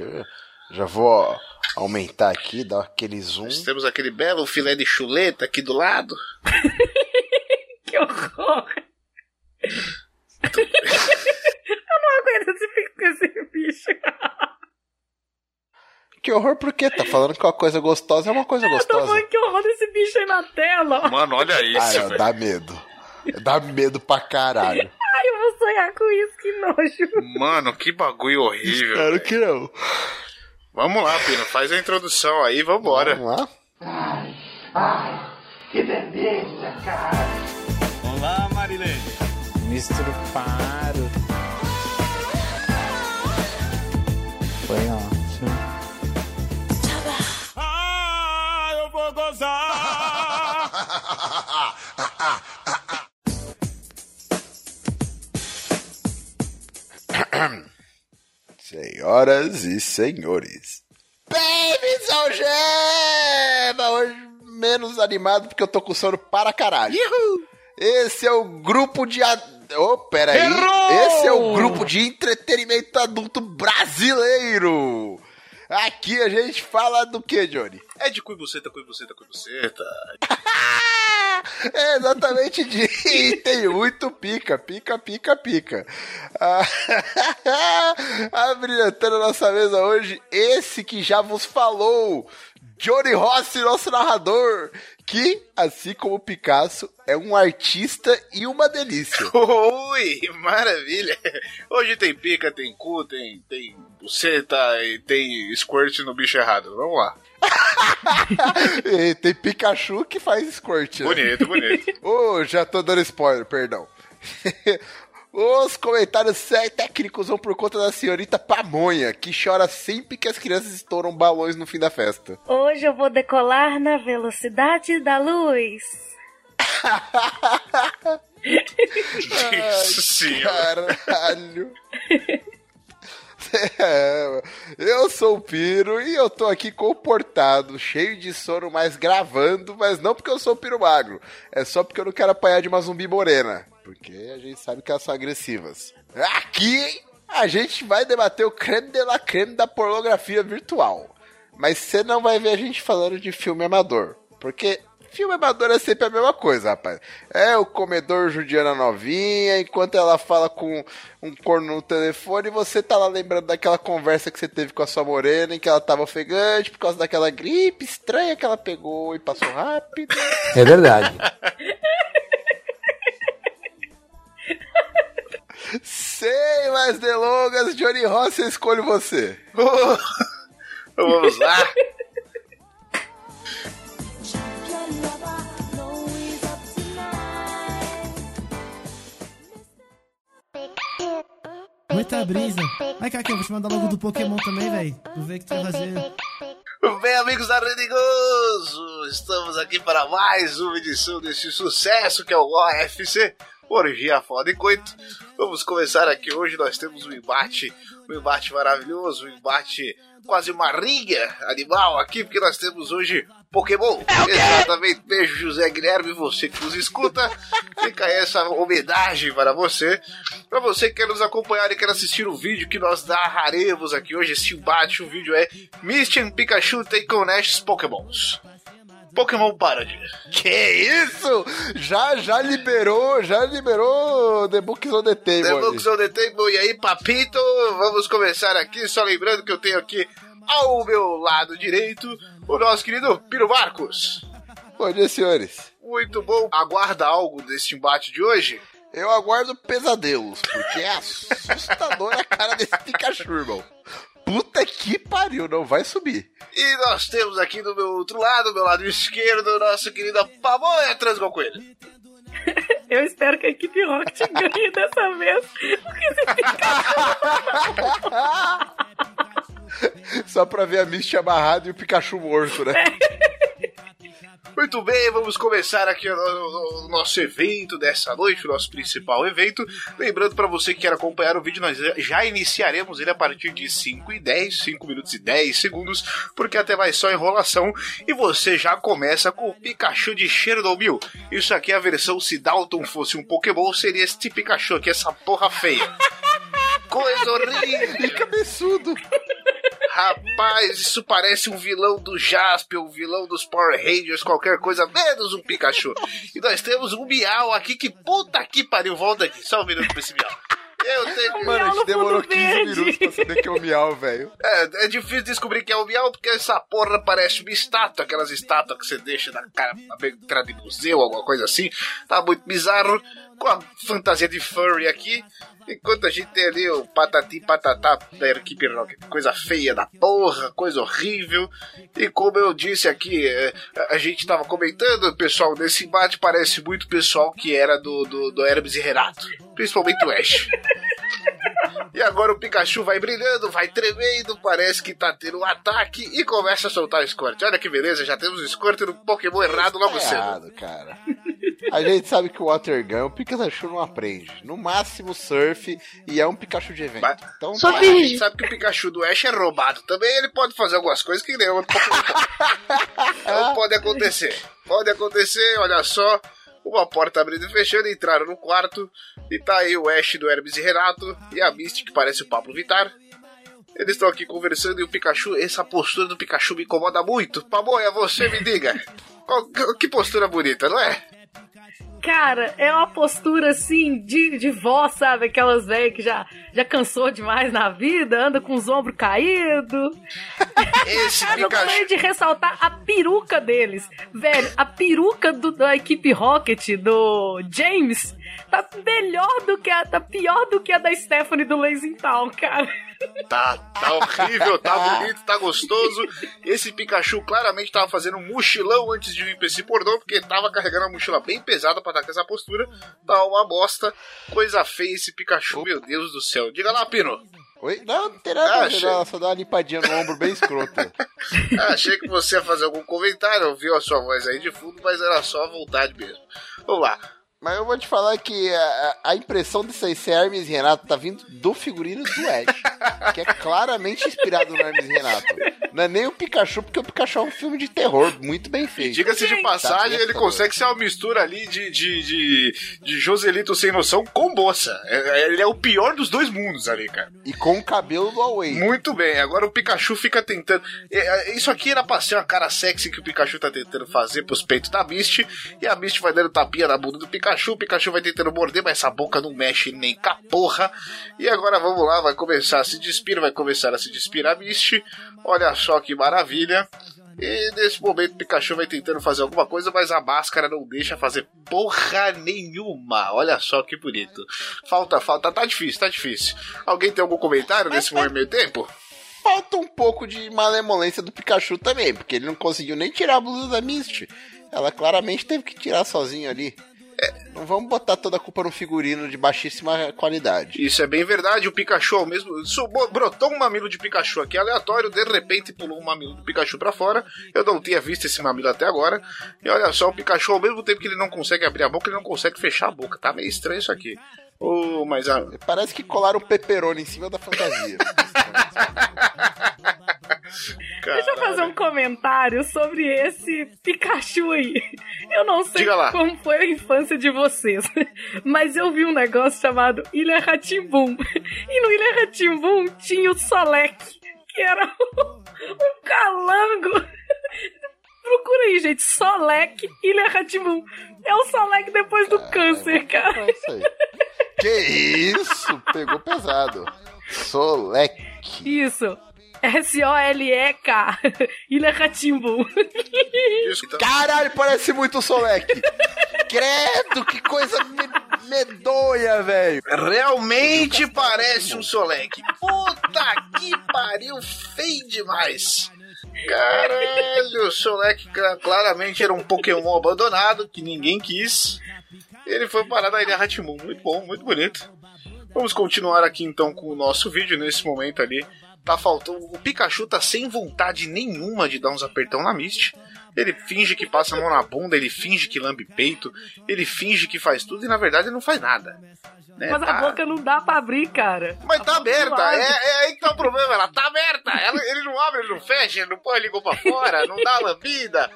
Deixa eu, já vou aumentar aqui, dar aquele zoom. Nós temos aquele belo filé de chuleta aqui do lado. que horror! eu não aguento esse, esse bicho. Que horror, por quê? Tá falando que uma coisa gostosa é uma coisa Eu tô gostosa. falando que horror desse bicho aí na tela. Mano, olha isso, Ah, dá medo. Dá medo pra caralho. Ai, sonhar com isso, que nojo. Mano, que bagulho horrível. Espero velho. que não. Vamos lá, Pino, faz a introdução aí, vambora. Vamos lá? Olá, Marilene. Misturo Paro. Foi ótimo. Senhoras e senhores. Bem-vindos ao Gema! Hoje menos animado porque eu tô com sono para caralho. Esse é o grupo de. ad- Oh, pera aí. Esse é o grupo de entretenimento adulto brasileiro. Aqui a gente fala do que, Johnny? É de cui buceta, cui buceta, cui buceta. É exatamente de. E tem muito pica, pica, pica, pica. Ah, Abrilhantando a nossa mesa hoje, esse que já vos falou, Johnny Rossi, nosso narrador, que, assim como Picasso, é um artista e uma delícia. Ui, maravilha. Hoje tem pica, tem cu, tem, tem buceta e tem squirt no bicho errado. Vamos lá. E tem Pikachu que faz squirt. né? Bonito, bonito. Ô, já tô dando spoiler, perdão. Os comentários técnicos vão por conta da senhorita Pamonha, que chora sempre que as crianças estouram balões no fim da festa. Hoje eu vou decolar na velocidade da luz. Sim. Caralho. Eu sou o Piro e eu tô aqui comportado, cheio de sono, mas gravando, mas não porque eu sou o Piro Magro, é só porque eu não quero apanhar de uma zumbi morena, porque a gente sabe que elas são agressivas. Aqui a gente vai debater o creme de la creme da pornografia virtual, mas você não vai ver a gente falando de filme amador, porque filme amador é sempre a mesma coisa, rapaz. É o comedor judiando a novinha, enquanto ela fala com um corno no telefone, e você tá lá lembrando daquela conversa que você teve com a sua morena, em que ela tava ofegante por causa daquela gripe estranha que ela pegou e passou rápido. É verdade. Sem mais delongas, Johnny Rossi, eu escolho você. Vamos lá. Muita brisa. Vai, Caqui, eu vou te mandar logo do Pokémon também, velho. Ver o que tu vai fazer. Bem, amigos da Rede Gozo, estamos aqui para mais uma edição desse sucesso que é o OFC, Orgia Foda e Coito. Vamos começar aqui hoje, nós temos um embate, um embate maravilhoso, um embate quase uma rinha animal aqui, porque nós temos hoje Pokémon. Exatamente, beijo José Guilherme, você que nos escuta, fica aí essa homenagem para você. Para você que quer nos acompanhar e quer assistir o vídeo que nós narraremos aqui hoje, esse embate, o vídeo é and Pikachu Take on Pokémons. Pokémon Parody. Que isso? Já, já liberou, já liberou The Books on the Table. The. Books on the Table. E aí, papito, vamos começar aqui. Só lembrando que eu tenho aqui ao meu lado direito o nosso querido Piro Marcos. Bom dia, senhores. Muito bom. Aguarda algo desse embate de hoje? Eu aguardo pesadelos, porque é assustadora a cara desse Pikachu, irmão. Puta que pariu, não vai subir. E nós temos aqui do meu outro lado, meu lado esquerdo, o nosso querido Pamonha Transgol Coelho. Eu espero que a equipe Rocket ganhe dessa vez. Porque esse Pikachu Só pra ver a Misty amarrada e o Pikachu morto, né? Muito bem, vamos começar aqui o, nosso evento dessa noite, o nosso principal evento. Lembrando para você que quer acompanhar o vídeo, nós já iniciaremos ele a partir de 5 e 10, 5 minutos e 10 segundos, porque até vai só enrolação. E você já começa com o Pikachu de Chernobyl. Isso aqui é a versão se Dalton fosse um Pokémon, seria este Pikachu aqui, essa porra feia. Coisa horrível. E cabeçudo. Rapaz, isso parece um vilão do Jasper, um vilão dos Power Rangers, qualquer coisa, menos um Pikachu. E nós temos um Miau aqui que puta que pariu. Volta aqui, só um minuto pra esse Miau. Eu tenho. Mano, a gente demorou fundo 15 verde. minutos pra saber que é o Miau, velho. É, é difícil descobrir que é o Miau, porque essa porra parece uma estátua, aquelas estátuas que você deixa na cara pra entrar de museu, alguma coisa assim. Tá muito bizarro, com a fantasia de furry aqui. Enquanto a gente tem ali o patati patatá da equipe Rocket, coisa feia da porra, coisa horrível. E como eu disse aqui, é, a gente tava comentando, o pessoal nesse embate parece muito o pessoal que era do, do, do Hermes e Renato, principalmente o Ash. E agora o Pikachu vai brilhando, vai tremendo, parece que tá tendo um ataque e começa a soltar o Squirt. Olha que beleza, já temos o Squirt no Pokémon errado logo Tá cedo. errado, cara. A gente sabe que o Water Gun, o Pikachu não aprende. No máximo surf e é um Pikachu de evento. Mas- Então, Só tá. Mas a gente sabe que o Pikachu do Ash é roubado. Também ele pode fazer algumas coisas que nem outro Pokémon. então pode acontecer. Pode acontecer, olha só. Uma porta abrindo e fechando, entraram no quarto. E tá aí o Ash do Hermes e Renato e a Misty, que parece o Pablo Vittar. Eles estão aqui conversando e o Pikachu, essa postura do Pikachu me incomoda muito. Pamonha, você me diga. Qual- que postura bonita, não é? Cara, é uma postura assim de, de vó, sabe? Aquelas velhas que já, já cansou demais na vida, anda com os ombros caídos. Esse Mas eu gostaria de ressaltar a peruca deles. Velho, a peruca do- da equipe Rocket, do James, tá melhor do que a. tá pior do que a da Stephanie do Lazy Town, cara. Tá, tá horrível, tá bonito, tá gostoso. Esse Pikachu claramente tava fazendo um mochilão antes de vir pra esse pornô, porque tava carregando a mochila bem pesada pra dar com essa postura. Tá uma bosta. Coisa feia esse Pikachu, meu Deus do céu. Diga lá, Pino. Oi? Não, não tem nada Ah, achei. não. Só dá uma limpadinha no ombro bem escrota. Ah, achei que você ia fazer algum comentário, ouviu a sua voz aí de fundo, mas era só a vontade mesmo. Vamos lá. Mas eu vou te falar que a, a impressão ser Hermes e Renato tá vindo do figurino do Ash. que é claramente inspirado no Hermes e Renato. Não é nem o Pikachu, porque o Pikachu é um filme de terror muito bem feito. Diga-se de passagem, Tá ele consegue ser uma mistura ali de, de, de, de Joselito sem noção com moça. É- Ele é o pior dos dois mundos ali, cara. E com o cabelo do Away. Muito bem, agora o Pikachu fica tentando. é, é, Isso aqui era pra ser uma cara sexy que o Pikachu tá tentando fazer pros peitos da Misty. E a Misty vai dando tapinha na bunda do Pikachu. O Pikachu vai tentando morder, mas essa boca não mexe nem com a porra. E agora vamos lá, vai começar a se despir, vai começar a se despir a Misty. Olha só que maravilha. E nesse momento o Pikachu vai tentando fazer alguma coisa, mas a máscara não deixa fazer porra nenhuma. Olha só que bonito. Falta, falta, tá difícil, tá difícil. Alguém tem algum comentário nesse meio tempo? Falta um pouco de malemolência do Pikachu também, porque ele não conseguiu nem tirar a blusa da Misty. Ela claramente teve que tirar sozinho ali. Não vamos botar toda a culpa no figurino de baixíssima qualidade. Isso é bem verdade, o Pikachu ao mesmo. su- bo- Brotou um mamilo de Pikachu aqui aleatório, de repente pulou um mamilo do Pikachu pra fora. Eu não tinha visto esse mamilo até agora. E olha só, o Pikachu, ao mesmo tempo que ele não consegue abrir a boca, ele não consegue fechar a boca. Tá meio estranho isso aqui. Oh, mas a. Parece que colaram um pepperoni em cima da fantasia. Deixa eu fazer um comentário sobre esse Pikachu aí. Eu não sei como foi a infância de vocês, mas eu vi um negócio chamado Ilha Ratimbum. E no Ilha Ratimbum tinha o Solek, que era um, um calango. Procura aí, gente. Solek, Ilha Ratimbum. É o Solek depois do câncer, cara. É isso aí. Que isso? Pegou pesado. Solek. Isso. S-O-L-E-K. Ilha. Isso, então, Caralho, parece muito o Solek. Credo, que coisa me- medonha, velho. realmente parece um Solek. Puta que pariu, feio demais. Caralho, o Solek cla- claramente era um Pokémon abandonado que ninguém quis. Ele foi parar na Ilha Ratimun. Muito bom, muito bonito. Vamos continuar aqui então com o nosso vídeo nesse momento ali. Tá faltando. O Pikachu tá sem vontade nenhuma de dar uns apertão na Misty. Ele finge que passa a mão na bunda, ele finge que lambe peito, ele finge que faz tudo e na verdade ele não faz nada. né? Mas a Tá- boca não dá pra abrir, cara. mas A tá não aberta, é, é aí que tá o problema, ela tá aberta. Ela- ele não abre, ele não fecha, ele não põe a língua pra fora, não dá a lambida.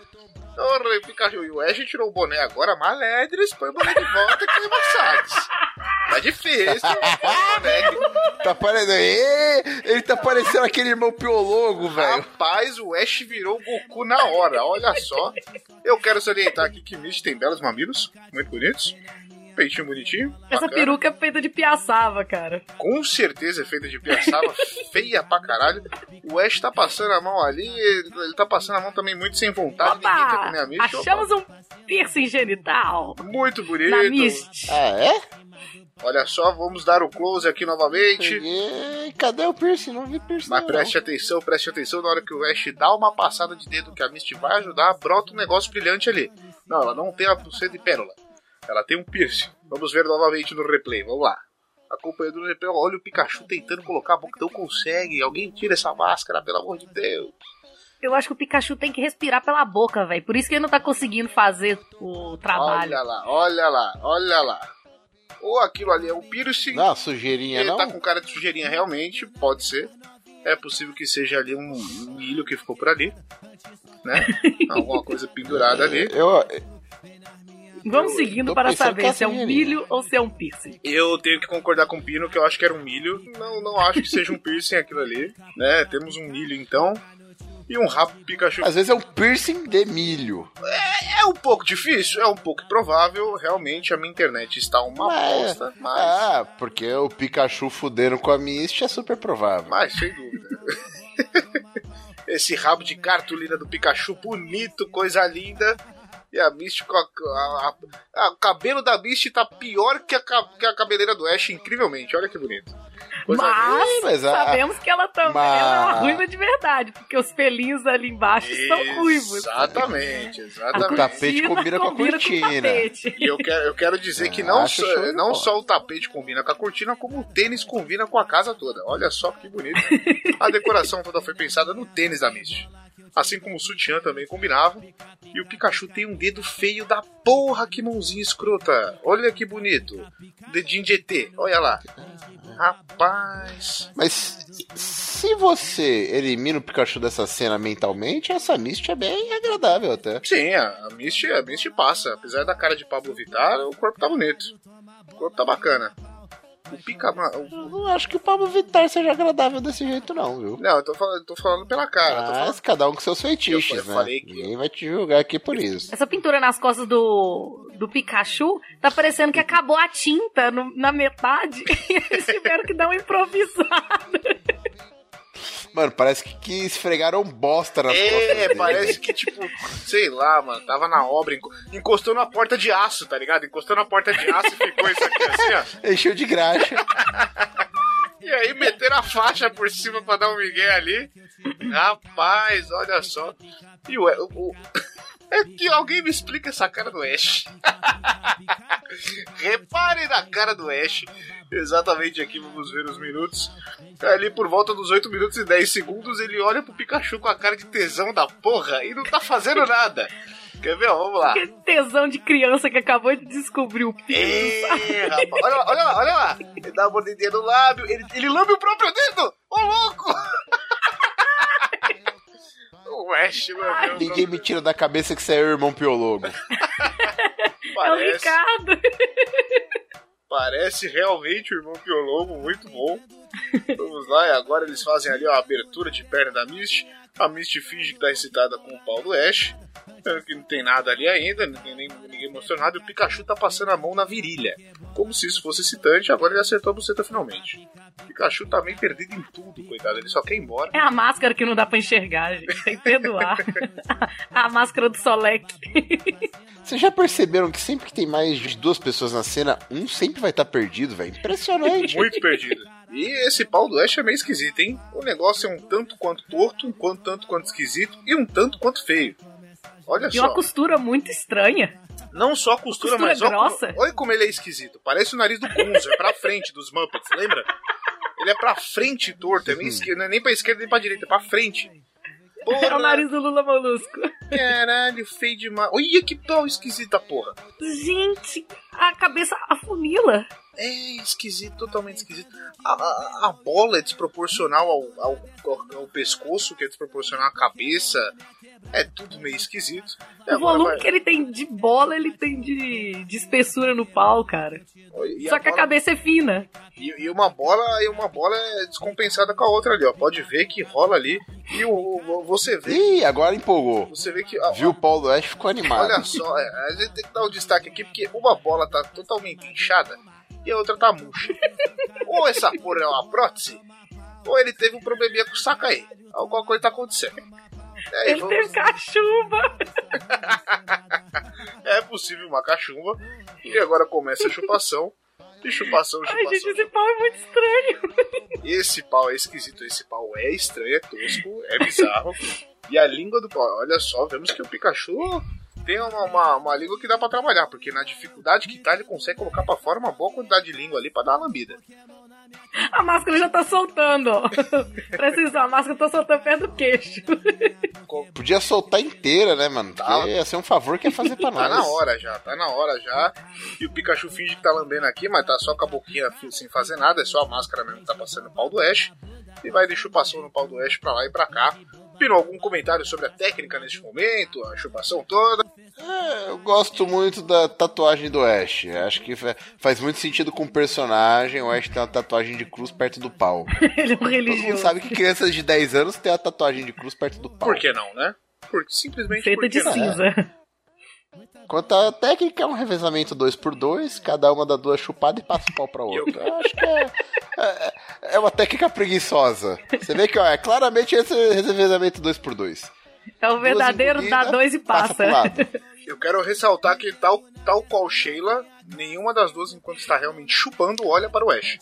O Pikachu e o Ash tirou o boné agora, maledres, põe o boné de volta que é embaçados. Tá difícil. Tá parecendo. Ele tá parecendo aquele irmão piologo, velho. Rapaz, o Ash virou o Goku na hora, olha só. Eu quero salientar aqui que Misty tem belos mamilos, muito bonitos. Peitinho bonitinho. Essa bacana. peruca é feita de piaçava, cara. Com certeza é feita de piaçava, feia pra caralho. O Ash tá passando a mão ali, ele tá passando a mão também muito sem vontade. Ninguém quer Opa! comer a Misty. Achamos um piercing genital Muito bonito. na Mist. Ah, é? Olha só, vamos dar o close aqui novamente. Cheguei. Cadê o piercing? Não vi piercing. Mas não. preste atenção, preste atenção, na hora que o Ash dá uma passada de dedo que a Misty vai ajudar, brota um negócio brilhante ali. Não, ela não tem a pulseira de pérola. Ela tem um piercing. Vamos ver novamente no replay, vamos lá. Acompanhando no replay, olha o Pikachu tentando colocar a boca, não consegue. Alguém tira essa máscara, pelo amor de Deus. Eu acho que o Pikachu tem que respirar pela boca, velho. Por isso que ele não tá conseguindo fazer o trabalho. Olha lá, olha lá, olha lá. Ou aquilo ali é um piercing, Não, sujeirinha ele não. tá com cara de sujeirinha realmente, pode ser. É possível que seja ali um, um milho que ficou por ali, né? Alguma coisa pendurada ali. Eu, Vamos Eu seguindo para saber é se é um sujeirinha. milho ou se é um piercing. Eu tenho que concordar com o Pino que eu acho que era um milho. Não, não acho que seja um piercing aquilo ali, né? Temos um milho então. E um rabo Pikachu. às vezes é um piercing de milho. É um pouco difícil, é um pouco improvável. Realmente a minha internet está uma Mas- bosta, mas, Ah, porque o Pikachu fudendo com a Misty é super provável. mas sem dúvida. Esse rabo de cartolina do Pikachu bonito, coisa linda. E a Misty, com a, a- a- o cabelo da Misty tá pior que a, que a cabeleira do Ash, incrivelmente. Olha que bonito. Coisa Mas, linda, mas a- sabemos que ela também mas- é uma ruiva de verdade, porque os pelinhos ali embaixo são ruivos. Exatamente, O exatamente. tapete combina com a cortina. tapete. E eu quero, eu quero dizer que Ah, não, acho só, não só o tapete combina com a cortina, como o tênis combina com a casa toda. Olha só que bonito. A decoração toda foi pensada no tênis da Misty. Assim como o sutiã também combinava. E o Pikachu tem um dedo feio da porra, que mãozinha escrota. Olha que bonito. Dedinho de ET, olha lá. Rapaz. Mas se você elimina o Pikachu dessa cena mentalmente, essa Misty é bem agradável até. Sim, a Misty, a Misty passa. Apesar da cara de Pablo Vittar, o corpo tá bonito. O corpo tá bacana. O Pica... Eu não acho que o Pablo Vittar seja agradável desse jeito, não, viu? Não, eu tô falando, tô falando pela cara. tô falando Mas cada um com seus feitiços, Eu né? falei que- Ninguém vai te julgar aqui por isso. Essa pintura nas costas do, do Pikachu tá parecendo que acabou a tinta no- na metade e eles tiveram que dar uma improvisada. Mano, parece que, que esfregaram bosta nas costas É, dele. parece que, tipo, sei lá, mano, tava na obra, enco- encostou na porta de aço, tá ligado? Encostou na porta de aço e ficou isso aqui assim, ó. Encheu de graxa. E aí meteram a faixa por cima pra dar um migué ali. Rapaz, olha só. E o, o- É que alguém me explica essa cara do Ash. Repare na cara do Ash. Exatamente aqui, vamos ver os minutos. Ali por volta dos 8 minutos e 10 segundos, ele olha pro Pikachu com a cara de tesão da porra e não tá fazendo nada. Quer ver? Vamos lá. Que tesão de criança que acabou de descobrir o. É, rapaz. Olha lá, olha lá, olha lá. Ele dá uma mordidinha no lábio, ele, ele lambe o próprio dedo. Ô, louco! o Ash lambeu o Ninguém me tira da cabeça que você é o irmão piologo. É o Parece, Ricardo. parece realmente o irmão Piologo, muito bom. Vamos lá, e agora eles fazem ali a abertura de perna da Misty. A Misty finge que tá excitada com o pau do Ash. é, Que não tem nada ali ainda, ninguém, nem- ninguém mostrou nada. E o Pikachu tá passando a mão na virilha. Como se isso fosse excitante, agora ele acertou a buceta finalmente. O Pikachu tá meio perdido em tudo, coitado. Ele só quer ir embora. É a máscara que não dá pra enxergar, gente. Tem que perdoar. a máscara do Solek. Vocês já perceberam que sempre que tem mais de duas pessoas na cena, um sempre vai estar perdido, velho? Impressionante. Muito perdido. E esse pau do Ash é meio esquisito, hein? O negócio é um tanto quanto torto, um quanto, tanto quanto esquisito e um tanto quanto feio. Olha E uma só. costura muito estranha. Não só a costura, Costura mas ó grossa? olha como ele é esquisito. Parece o nariz do Gonzo, é pra frente dos Muppets, lembra? Ele é pra frente torto, é meio esquerdo, não é nem pra esquerda nem pra direita, é pra frente. É o Porra, nariz do Lula Molusco. caralho, feio demais. Olha que pau esquisita, porra. Gente, a cabeça afunila. É esquisito, totalmente esquisito. A, a- a bola é desproporcional ao, ao, ao- pescoço, que é desproporcional à cabeça. É tudo meio esquisito. E O volume vai- que ele tem de bola, ele tem de, de espessura no pau, cara. e Só que a bola- cabeça é fina. E, e uma bola e uma bola é descompensada com a outra ali, ó. Pode ver que rola ali. E o, o- você vê. Ih, agora empolgou. Você vê que. ó, Viu o Paulo Oeste ficou animado. Olha só, é, a gente tem que dar um destaque aqui, porque uma bola tá totalmente inchada e a outra tá murcha. ou essa porra é uma prótese, ou ele teve um probleminha com o saco aí. Alguma coisa tá acontecendo. Aí, Ele vamos- teve cachumba. É possível uma cachumba. E agora começa a chupação. E chupação, Ai, chupação. gente, esse pau é muito estranho. Esse pau é esquisito, esse pau é estranho, é tosco, é bizarro. e a língua do pau, olha só, vemos que o Pikachu tem uma, uma, uma língua que dá pra trabalhar, porque na dificuldade que tá, ele consegue colocar pra fora uma boa quantidade de língua ali pra dar uma lambida. A máscara já tá soltando, ó. Precisa, a máscara tá soltando perto do queixo. Podia soltar inteira, né, mano? Porque Tá. ia ser um favor que ia fazer pra Tá nós. na hora já, tá na hora já. E o Pikachu finge que tá lambendo aqui, mas tá só com a boquinha sem fazer nada, é só a máscara mesmo que tá passando no pau do Ash. E vai de chupação no pau do Ash pra lá e pra cá. Pino, algum comentário sobre a técnica neste momento, a chupação toda? É, eu gosto muito da tatuagem do Ash. Acho que fa- faz muito sentido com o personagem. O Ash tem uma tatuagem de cruz perto do pau. Ele é um Todo mundo religioso. sabe que crianças de 10 anos têm a tatuagem de cruz perto do pau. Por que não, né? Porque simplesmente Feita de não? cinza. Quanto à técnica, é um revezamento 2x2, cada uma dá duas chupadas e passa o pau pra outra. Eu acho que é, é, é uma técnica preguiçosa. Você vê que ó, é claramente esse revezamento 2x2. É o verdadeiro dá dois e passa passa. Eu quero ressaltar que tal, tal qual Sheila, nenhuma das duas, enquanto está realmente chupando, olha para o Ash.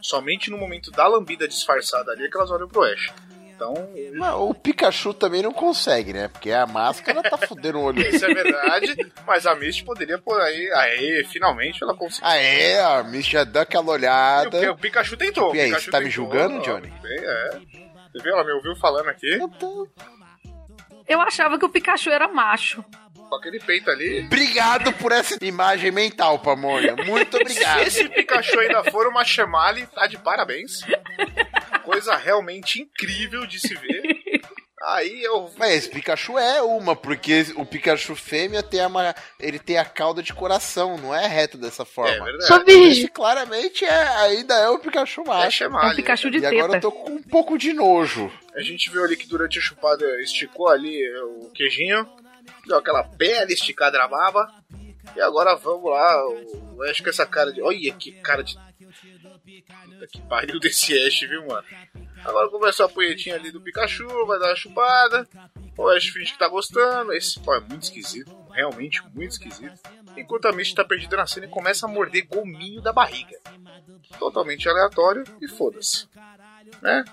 Somente no momento da lambida disfarçada ali é que elas olham pro Ash. Então, Mas o Pikachu também não consegue, né? Porque a máscara tá fudendo o olho isso é verdade, mas a Misty poderia por aí. Aê, finalmente ela conseguiu. Ah, é? A Miss já dá aquela E o, olhada. o Pikachu tentou. E aí, Pikachu você tá me tentou, julgando, ó, Johnny? bem, É. Você viu? Ela me ouviu falando aqui, Eu achava que o Pikachu era macho. com aquele peito ali. Obrigado por essa imagem mental, Pamonha. Muito obrigado. Se esse Pikachu ainda for uma Chamali, tá de parabéns. Coisa realmente incrível de se ver. Aí eu. Mas esse Pikachu é uma, porque o Pikachu fêmea tem a, ma- ele tem a cauda de coração, não é reto dessa É forma. verdade. Esse claramente é, ainda é o Pikachu É macho. É um Chamali. Pikachu de E agora eu teta. tô com um pouco de nojo. A gente viu ali que durante a chupada esticou ali o queijinho, deu aquela bela esticada na baba. E agora vamos lá, o Ash com essa cara de. Olha que cara de. Puta que pariu desse Ash, viu, mano? Agora começou a punhetinha ali do Pikachu, vai dar uma chupada. O Ash finge que tá gostando. Esse pau é muito esquisito, realmente muito esquisito. Enquanto a Misty tá perdida na cena e começa a morder gominho da barriga. Totalmente aleatório e foda-se. Né?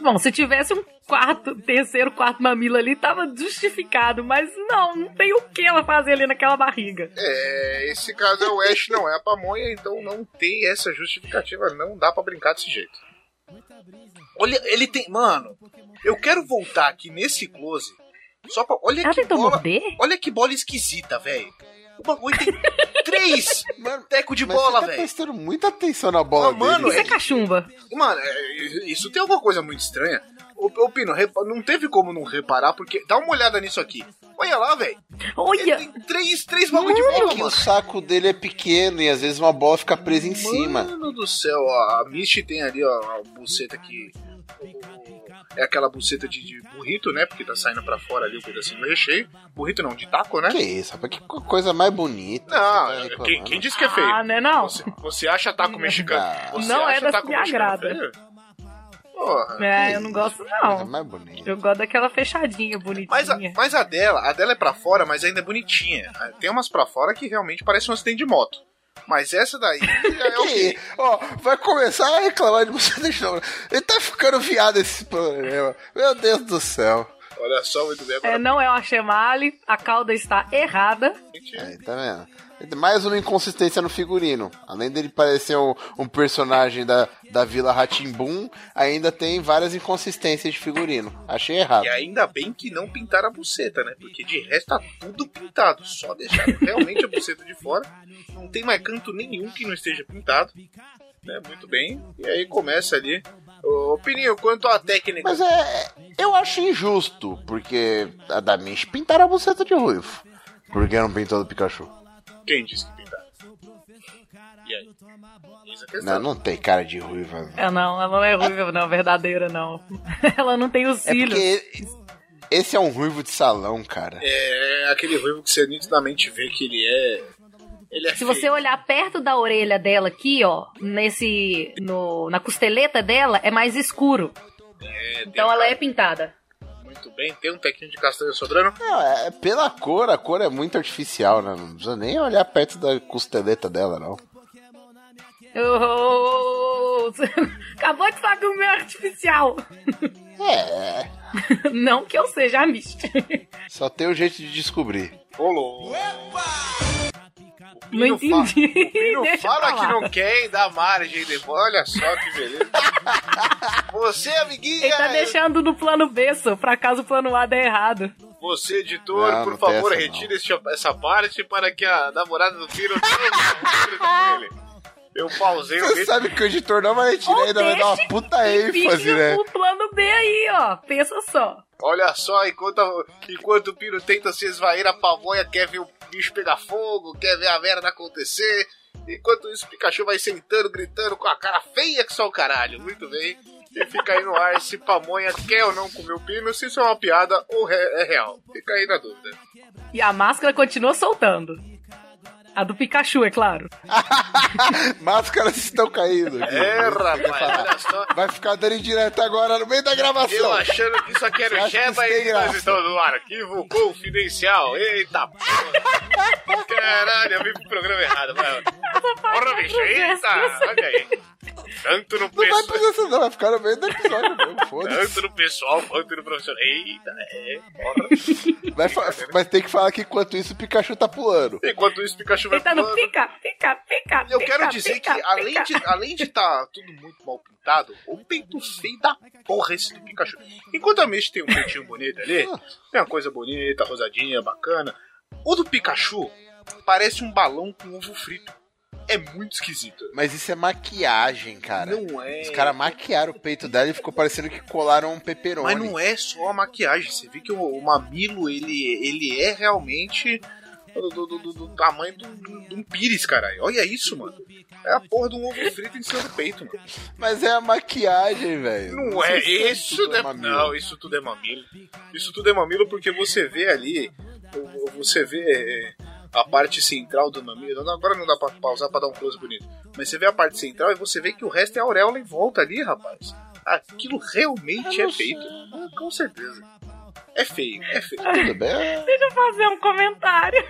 Bom, se tivesse um quarto, terceiro, quarto mamilo ali, tava justificado. Mas não, não tem o que ela fazer ali naquela barriga. É, esse caso é o Ash, não é a pamonha, então não tem essa justificativa, não dá pra brincar desse jeito. Olha, ele tem. Mano, eu quero voltar aqui nesse close. Só pra. Olha Ela que bola. morder? Olha que bola esquisita, velho. O bagulho tem três Mano, teco de Mas bola, você tá velho. prestando muita atenção na bola Ah, mano, dele. Isso é cachumba. Mano, é, isso tem alguma coisa muito estranha. Ô, ô Pino, não teve como não reparar, porque. Dá uma olhada nisso aqui. Olha lá, velho. Ele Olha, tem três, três bagulho de É bola, que o mano. saco dele é pequeno e às vezes uma bola fica presa em cima. Mano do céu, ó, a Misty tem ali, ó, a buceta que. É aquela buceta de, de burrito, né? Porque tá saindo pra fora ali o pedacinho do recheio. Burrito não, de taco, né? Que isso, rapaz? Que co- coisa mais bonita. Você tá Não, reclamando. quem, quem disse que é feio? ah, né não? Você, você acha taco mexicano? Não. Você Não é das taco que me agrada. feio? Porra. É, eu não gosto não. mais bonita. Eu gosto daquela fechadinha, bonitinha. Mas a, mas a dela, a dela é pra fora, mas ainda é bonitinha. Tem umas pra fora que realmente parecem um acidente de moto. Mas essa daí é o Que, quê? ó, vai começar a reclamar de você de novo. Ele tá ficando viado esse programa. Meu Deus do céu. Olha só, muito bem. Agora, É, não é uma chemale, a cauda está errada. Aí, tá vendo? Mais uma inconsistência no figurino. Além dele parecer um, um personagem da, da Vila Ratimbum, ainda tem várias inconsistências de figurino. Achei errado. E ainda bem que não pintaram a buceta, né? Porque de resto tá tudo pintado. Só deixaram realmente a buceta de fora. Não tem mais canto nenhum que não esteja pintado. Né? Muito bem. E aí começa ali. Ô, Pininho, quanto à técnica. Mas é. Eu acho injusto, porque a da Mish pintaram a buceta de ruivo. Por que não pintou do Pikachu? Quem disse que pintar? E aí? Não, não tem cara de ruiva. É, não, ela não é ruiva, não, verdadeira, não. ela não tem os É cílios. porque esse é um ruivo de salão, cara. É aquele ruivo que você nitidamente vê que ele é. Ele é Se feio. você olhar perto da orelha dela aqui, ó, nesse. No, na costeleta dela, é mais escuro. É, Então um ela cara- é pintada. Muito bem, tem um tequinho de castanha sobrando. Não, é pela cor, a cor é muito artificial, né? Não precisa nem olhar perto da costeleta dela, não. Ô, Acabou de falar que o meu é artificial. É, Não que eu seja a Mist. só tem um jeito de descobrir. Rolou. Não entendi. Deixa fala pra que não quer e dá margem depois. Olha só que beleza. Você, amiguinha. Ele tá deixando no plano B, só, pra caso o plano A der errado. Você, editor, Não, por não favor, essa, retire este- essa parte para que a namorada do não ele. Eu pausei o Você vídeo. sabe que o editor não vai retirar, ainda vai dar uma puta ênfase, né? o plano B aí, ó. Pensa só. Olha só, enquanto, enquanto o Piro tenta se esvair, a pamonha quer ver o bicho pegar fogo, quer ver a merda acontecer. Enquanto isso, o Pikachu vai sentando, gritando com a cara feia que só o caralho. Muito bem. E fica aí no ar se pamonha quer ou não comer o Pino, se isso é uma piada ou re- é real. Fica aí na dúvida. E a máscara continua soltando. A do Pikachu, é claro. Máscaras estão caindo. aqui. É, rapaz, olha só. Vai ficar dando indireta agora no meio da Eu gravação. achando que isso aqui era o tem e nós estamos no arquivo confidencial. Eita porra. Caralho, eu vim pro programa errado. Vai. Porra, bicho, eita, olha aí. Tanto no Não vai pessoal, precisar, não. Vai ficar no meio do episódio mesmo. Foda-se. tanto no pessoal quanto no profissional. Eita, é, porra. Vai fa- Mas tem que falar que enquanto isso o Pikachu tá pulando. Enquanto isso, o Pikachu vai tá no pulando. pica, pica, pica. Eu pica, quero dizer pica, que, além de, pica. além de tá tudo muito mal pintado, o peito feio da porra esse do Pikachu. Enquanto a Mish tem um peitinho bonito ali, tem uma coisa bonita, rosadinha, bacana. O do Pikachu parece um balão com ovo frito. É muito esquisito. Mas isso é maquiagem, cara. Não é. Os caras maquiaram o peito dela e ficou parecendo que colaram um peperoni. Mas não é só a maquiagem. Você vê que o, o mamilo, ele, ele é realmente do, do- do- do tamanho de um- pires, caralho. Olha isso, mano. É a porra de um ovo frito em cima do peito, mano. Mas é a maquiagem, velho. Não é, sei se isso tudo é, mamilo. não, isso tudo é mamilo. Isso tudo é mamilo porque você vê ali, você vê é, a parte central do mamilo. Agora não dá pra pausar pra dar um close bonito. Mas você vê a parte central e você vê que o resto é auréola em volta ali, rapaz. Aquilo realmente é feito. Ah, Com certeza. É feio, é feio. Tudo bem. Deixa eu fazer um comentário.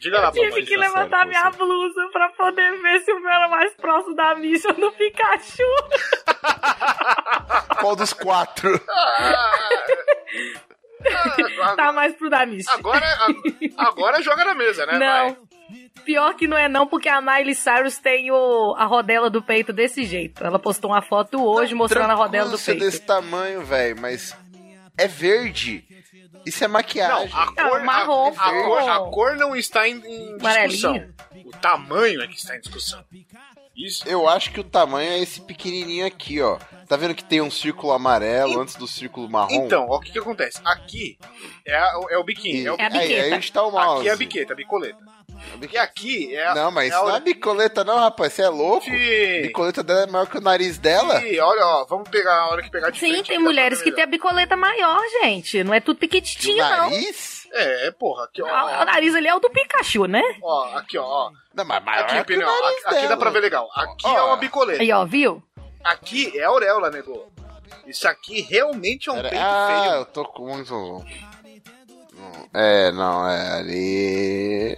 Diga lá, Tive papai. que levantar minha você. blusa pra poder ver se o meu era mais próximo da Misha do Pikachu. Qual dos quatro? Ah, Tá mais pro da Misha. Agora, agora joga na mesa, né? Não. vai? Pior que não é não, porque a Miley Cyrus tem o, a rodela do peito desse jeito. Ela postou uma foto hoje mostrando a rodela do peito. desse tamanho, velho, mas é verde. Isso é Não, maquiagem. a Não, cor, marrom, a, a cor, a cor não está em, em discussão. O tamanho é que está em discussão. Isso. Eu acho que o tamanho é esse pequenininho aqui, ó. Tá vendo que tem um círculo amarelo antes do círculo marrom? Então, ó, o que que acontece? Aqui é, a- é o biquíni. É o, É a aí, aí biqueta. a gente tá o mouse. aqui é a biqueta, a bicoleta. E aqui é a. Não, mas é a não é bicoleta não, rapaz. Você é louco? A Sim. bicoleta dela é maior que o nariz dela. Sim, olha, ó, vamos pegar a hora que pegar de Sim, frente tem mulheres que tem a bicoleta maior, gente. Não é tudo E o piquitinho, não. nariz? É, porra, aqui, ó. O ó, nariz ali é o do Pikachu, né? Ó, aqui, ó. ó. Não, mas maior Aqui, que o nariz aqui, aqui dá pra ver legal. Aqui Ó. é uma bicoleta. Aí, ó, viu? Aqui é a auréola, nego. Isso aqui realmente é um Pera- peito ah, feio. eu tô com muito É, não, é ali.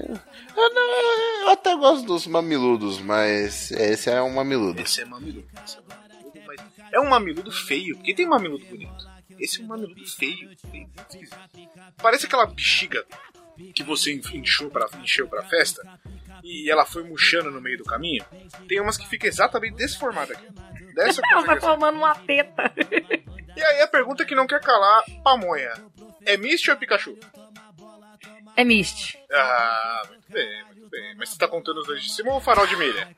Eu, não- eu até gosto dos mamiludos, mas esse é um mamiludo. Esse é mamiludo. Esse é mamiludo, mas é um mamiludo feio, porque tem mamiludo bonito. Esse é um feio, feio, muito esquisito. Parece aquela bexiga que você encheu pra, encheu pra festa e ela foi murchando no meio do caminho. Tem umas que ficam exatamente desse formato aqui. Dessa Ela coisa vai formando uma teta. E aí a pergunta que não quer calar, pamonha. É Misty ou é Pikachu? É Mist. Ah, muito bem, bem. Mas você tá contando os dois de cima ou o farol de milha?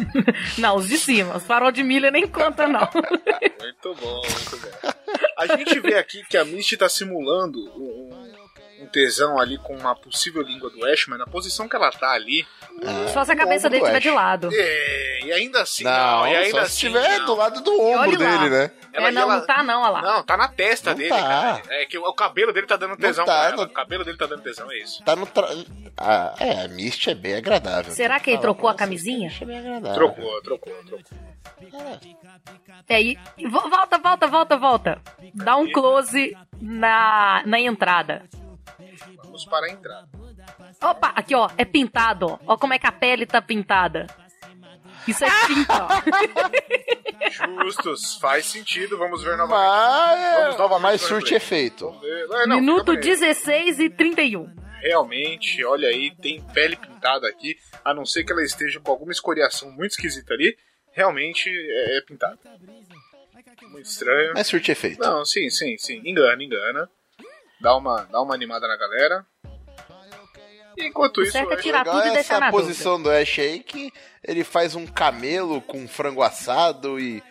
Não, os de cima. Os farol de milha nem conta, não. Muito bom, muito bom. A gente vê aqui que a Misty tá simulando um, um tesão ali com uma possível língua do Ash, mas na posição que ela tá ali. Só se a no cabeça dele estiver de lado. É, e ainda assim, Não, não, e ainda só se assim. estiver não. do lado do ombro dele, né? Ela- é, não, ela- não tá não, olha lá. Não, tá na testa Não dele, tá. cara. É que o cabelo dele tá dando tesão tá, pra ela. não- O cabelo dele tá dando tesão, é isso. Tá no. Tra... Ah, é, a Misty é bem agradável. Será que ele trocou a camisinha? É bem agradável. Trocou, trocou, trocou. É, e, e vo- volta, volta, volta, volta. Dá um close na, na entrada. Vamos para a entrada. Opa, aqui ó, é pintado, ó. Ó como é que a pele tá pintada. Isso é tinta, ó. Justos, faz sentido, vamos ver novamente. Mas, Vamos novamente mas pro surte efeito. É, não, Minuto calma aí. 16 e 31. Realmente, olha aí, tem pele pintada aqui, a não ser que ela esteja com alguma escoriação muito esquisita ali. Realmente é, é pintada. Muito estranho. Mas surte efeito. Não, sim, sim, sim. Engana, engana. Dá uma, dá uma animada na galera. E enquanto isso, certo é tirar legal tudo e é deixar essa na posição do Ash aí que ele faz um camelo com frango assado e.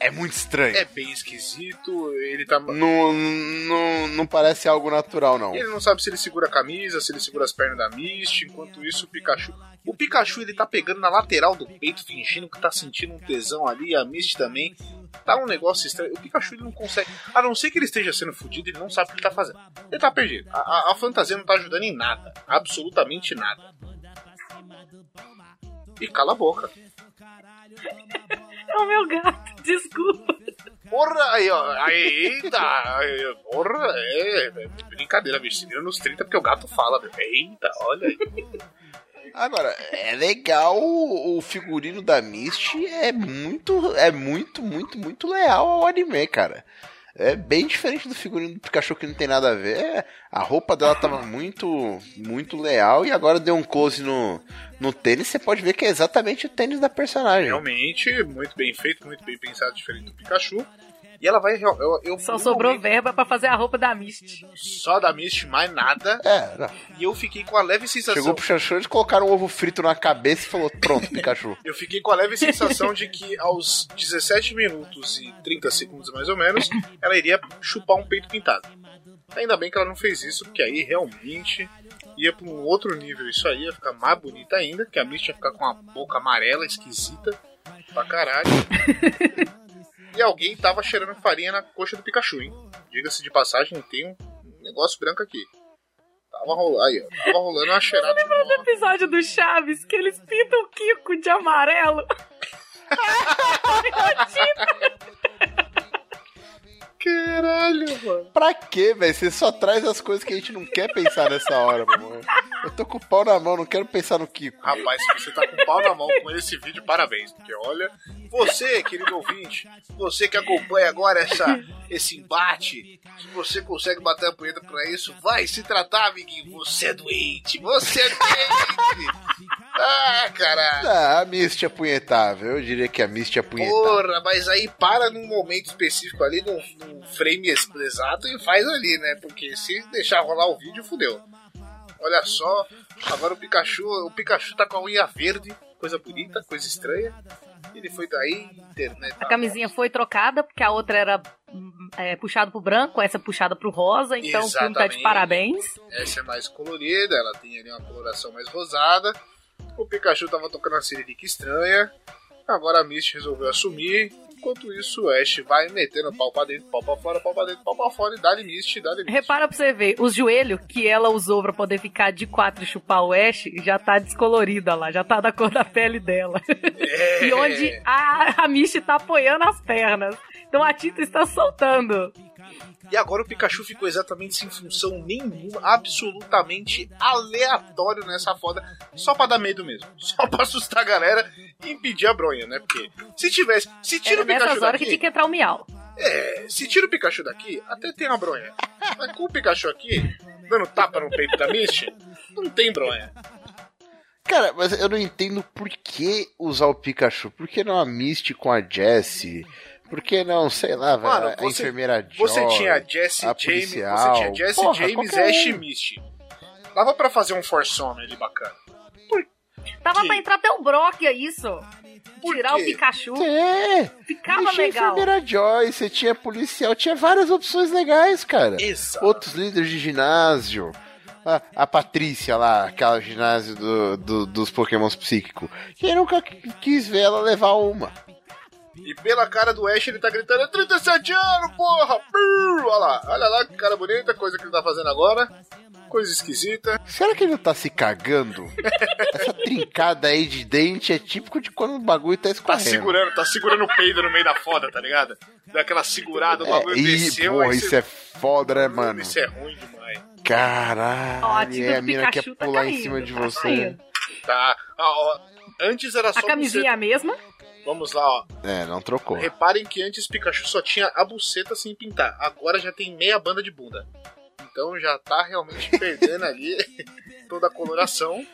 É muito estranho. é bem esquisito. Ele tá. Não, não, não parece algo natural, não. Ele não sabe se ele segura a camisa, se ele segura as pernas da Misty, enquanto isso o Pikachu. O Pikachu ele tá pegando na lateral do peito, fingindo que tá sentindo um tesão ali, a Misty também. Tá um negócio estranho. O Pikachu ele não consegue. A não ser que ele esteja sendo fudido, ele não sabe o que ele tá fazendo. Ele tá perdido. A, a- a fantasia não tá ajudando em nada. Absolutamente nada. E cala a boca. É o meu gato, desculpa. Porra, aí, ó. Aí, eita. Aí, porra, é, é brincadeira, bicho. Se vira nos 30 porque o gato fala, meu. Eita, olha aí. Agora, é legal o o figurino da Misty é muito, é muito, muito, muito leal ao anime, cara. É bem diferente do figurino do Pikachu que não tem nada a ver. A roupa dela tava muito, muito leal e agora deu um close no, no tênis. Você pode ver que é exatamente o tênis da personagem. Realmente, muito bem feito, muito bem pensado, diferente do Pikachu. E ela vai. Eu, eu, Só sobrou momento, verba pra fazer a roupa da Misty. Só da Misty, mais nada. É, não. E eu fiquei com a leve sensação. Chegou pro Chanchou, eles colocaram um ovo frito na cabeça e falou: Pronto, Pikachu. Eu fiquei com a leve sensação de que aos 17 minutos e 30 segundos mais ou menos, ela iria chupar um peito pintado. Ainda bem que ela não fez isso, porque aí realmente ia pra um outro nível. Isso aí ia ficar mais bonita ainda, que a Misty ia ficar com a boca amarela, esquisita, pra caralho. e alguém tava cheirando farinha na coxa do Pikachu, hein? Diga-se de passagem, tem um negócio branco aqui. Tava rolando, aí, ó, tava rolando uma cheirada. No episódio do Chaves, que eles pintam o Kiko de amarelo. Caralho, mano. Pra quê, velho? Você só traz as coisas que a gente não quer pensar nessa hora, mano. Eu tô com o pau na mão, não quero pensar no Kiko. Rapaz, se você tá com o pau na mão com esse vídeo, parabéns. Porque olha, você, querido ouvinte, você que acompanha agora essa, esse embate, se você consegue bater a punheta pra isso, vai se tratar, amiguinho. Você é doente, você é doente. Ah, caralho. Ah, a Misty é punhetável. Eu diria que a Misty é punhetável. Porra, mas aí para num momento específico ali, num, num frame ex- exato e faz ali, né? Porque se deixar rolar o vídeo, fudeu. Olha só, agora o Pikachu, o Pikachu tá com a unha verde, coisa bonita, coisa estranha. Ele foi daí, internet. A camisinha foi trocada, porque a outra era é, puxada pro branco, essa puxada pro rosa, então o filme tá de parabéns. Essa é mais colorida, ela tem ali uma coloração mais rosada. O Pikachu tava tocando uma siririca estranha. Agora a Misty resolveu assumir. Enquanto isso, o Ash vai metendo pau pra dentro, pau pra fora, pau pra dentro, pau pra fora e dá-lhe Misty, dá-lhe Misty. Repara pra você ver, os joelhos que ela usou pra poder ficar de quatro e chupar o Ash já tá descolorida lá, já tá da cor da pele dela. É. e onde a, a Misty tá apoiando as pernas. Então a tinta está soltando. E agora o Pikachu ficou exatamente sem função nenhuma, absolutamente aleatório nessa foda, só pra dar medo mesmo. Só pra assustar a galera e impedir a bronha, né? Porque se tivesse. Se tira Era o Pikachu nessas horas daqui. que tinha que entrar o miau. É, se tira o Pikachu daqui, até tem uma bronha. Mas com o Pikachu aqui, dando tapa no peito da Misty, não tem bronha. Cara, mas eu não entendo por que usar o Pikachu. Por que não a Misty com a Jessie? Por que não, sei lá, velho, Mano, a você- enfermeira Joy? Você tinha a James, policial. você tinha Jessie Porra, James, Ash e um. Misty. Dava pra fazer um Forsome ali bacana. Por Tava quê? pra entrar até o Brock, é isso. Por Tirar quê? o Pikachu. É! Ficava tinha legal. enfermeira Joy, você tinha policial, tinha várias opções legais, cara. Exato. Outros líderes de ginásio. A, a Patrícia lá, aquela ginásio do, do- dos pokémons psíquicos. Quem nunca qu- quis ver ela levar uma? E pela cara do Ash, ele tá gritando: "É 37 anos, porra! Olha lá, olha lá que cara bonita, coisa que ele tá fazendo agora. Coisa esquisita. Será que ele não tá se cagando? Essa trincada aí de dente é típico de quando o bagulho tá Tá escorrendo. segurando, tá segurando o peido no meio da foda, tá ligado? Dá aquela segurada, o É, bagulho e, desceu. porra, isso você- é foda, né, mano? Isso é ruim demais. Caralho, Ó, a é a mina quer Pikachu tá pular em caindo, cima de tá você. caindo. Tá. Ah, ó, antes era só A camisinha é a mesma. Vamos lá, ó. É, não trocou. Reparem que antes Pikachu só tinha a buceta sem pintar. Agora já tem meia banda de bunda. Então já tá realmente perdendo ali toda a coloração.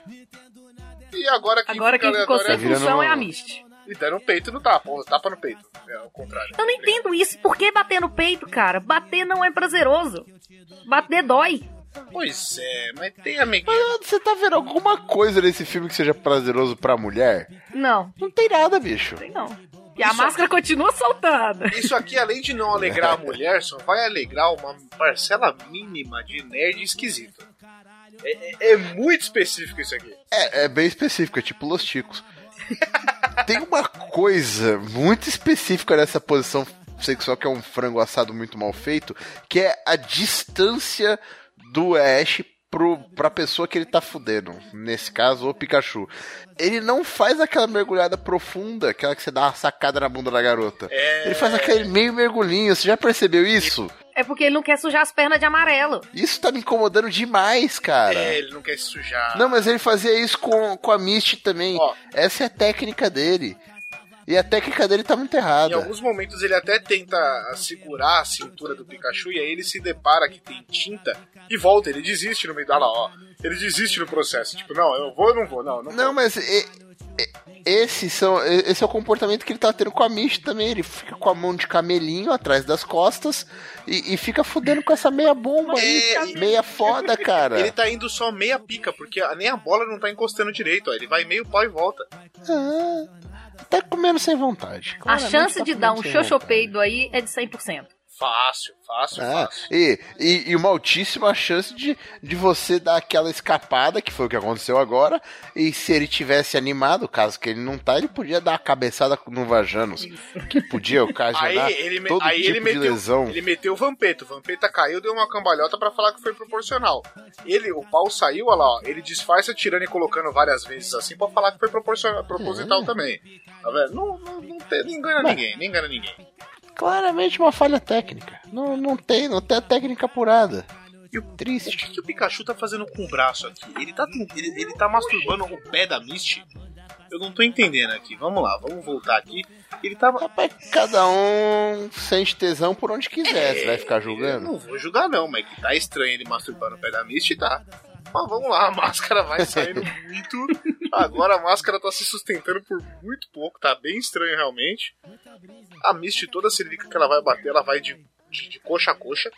E agora quem Agora fica quem ficou sem função é a Misty. E dá no peito no tapa, ou tapa no peito. É o contrário. Eu não entendo isso. Por que bater no peito, cara? Bater não é prazeroso. Bater dói. Pois é, mas tem amiguinho. Ah, Você tá vendo alguma coisa nesse filme que seja prazeroso pra mulher? Não, Não tem nada, bicho. tem não. E a Isso máscara continua soltada. Isso aqui, além de não alegrar a mulher, só vai alegrar uma parcela mínima de nerd esquisito. É, é- é muito específico isso aqui. É, é bem específico, é tipo Los Ticos. Tem uma coisa muito específica nessa posição sexual que é um frango assado muito mal feito, que é a distância do Ash pro, pra pessoa que ele tá fudendo. Nesse caso, o Pikachu. Ele não faz aquela mergulhada profunda, aquela que você dá uma sacada na bunda da garota. É. Ele faz aquele meio mergulhinho. Você já percebeu isso? É porque ele não quer sujar as pernas de amarelo. Isso tá me incomodando demais, cara. É, ele não quer se sujar. Não, mas ele fazia isso com, com a Misty também. Ó. Essa é a técnica dele. E a técnica dele tá muito Em errada. alguns momentos ele até tenta segurar a cintura do Pikachu e aí ele se depara que tem tinta e volta. Ele desiste no meio da lá, ó. Ele desiste no processo. Tipo, não, eu vou, eu não vou, não. Não, Não, vou. mas e- e- esse, são, esse é o comportamento que ele tá tendo com a Misty também. Ele fica com a mão de camelinho atrás das costas e, e fica fudendo com essa meia bomba aí. É, e- meia foda, cara. Ele tá indo só meia pica, porque a- nem a bola não tá encostando direito, ó. Ele vai meio pau e volta. Ah, tá comendo sem vontade. A Claramente chance tá de dar um vontade. xoxopeido aí é de 100%. Fácil, fácil, Ah, fácil. e, e, e uma altíssima chance de, de você dar aquela escapada, que foi o que aconteceu agora, e se ele tivesse animado, caso que ele não tá, ele podia dar a cabeçada no Vajanos, que podia ocasionar Aí ele, me- todo aí tipo ele de meteu, lesão. ele meteu o Vampeta. O Vampeta caiu, deu uma cambalhota pra falar que foi proporcional. Ele, o pau saiu, olha lá, ó. Ele disfarça tirando e colocando várias vezes assim pra falar que foi proporcional, proposital Hum. também. Tá vendo? Não, não, não, tem- não engana ninguém, não engana ninguém. Claramente uma falha técnica. Não, não tem, não tem a técnica apurada. E o, Triste. o que, que o Pikachu tá fazendo com o braço aqui? Ele tá, ele, ele tá masturbando o pé da Misty? Eu não tô entendendo aqui. Vamos lá, vamos voltar aqui. Ele tava. Rapaz, cada um sente tesão por onde quiser. Você vai ficar Eu julgando? não vou julgar, não, mas que tá estranho ele masturbando o pé da Misty, tá. Mas vamos lá, a máscara vai saindo muito. Agora a máscara tá se sustentando por muito pouco, tá bem estranho realmente. A Misty, toda ciririca que ela vai bater, ela vai de, de, de coxa a coxa.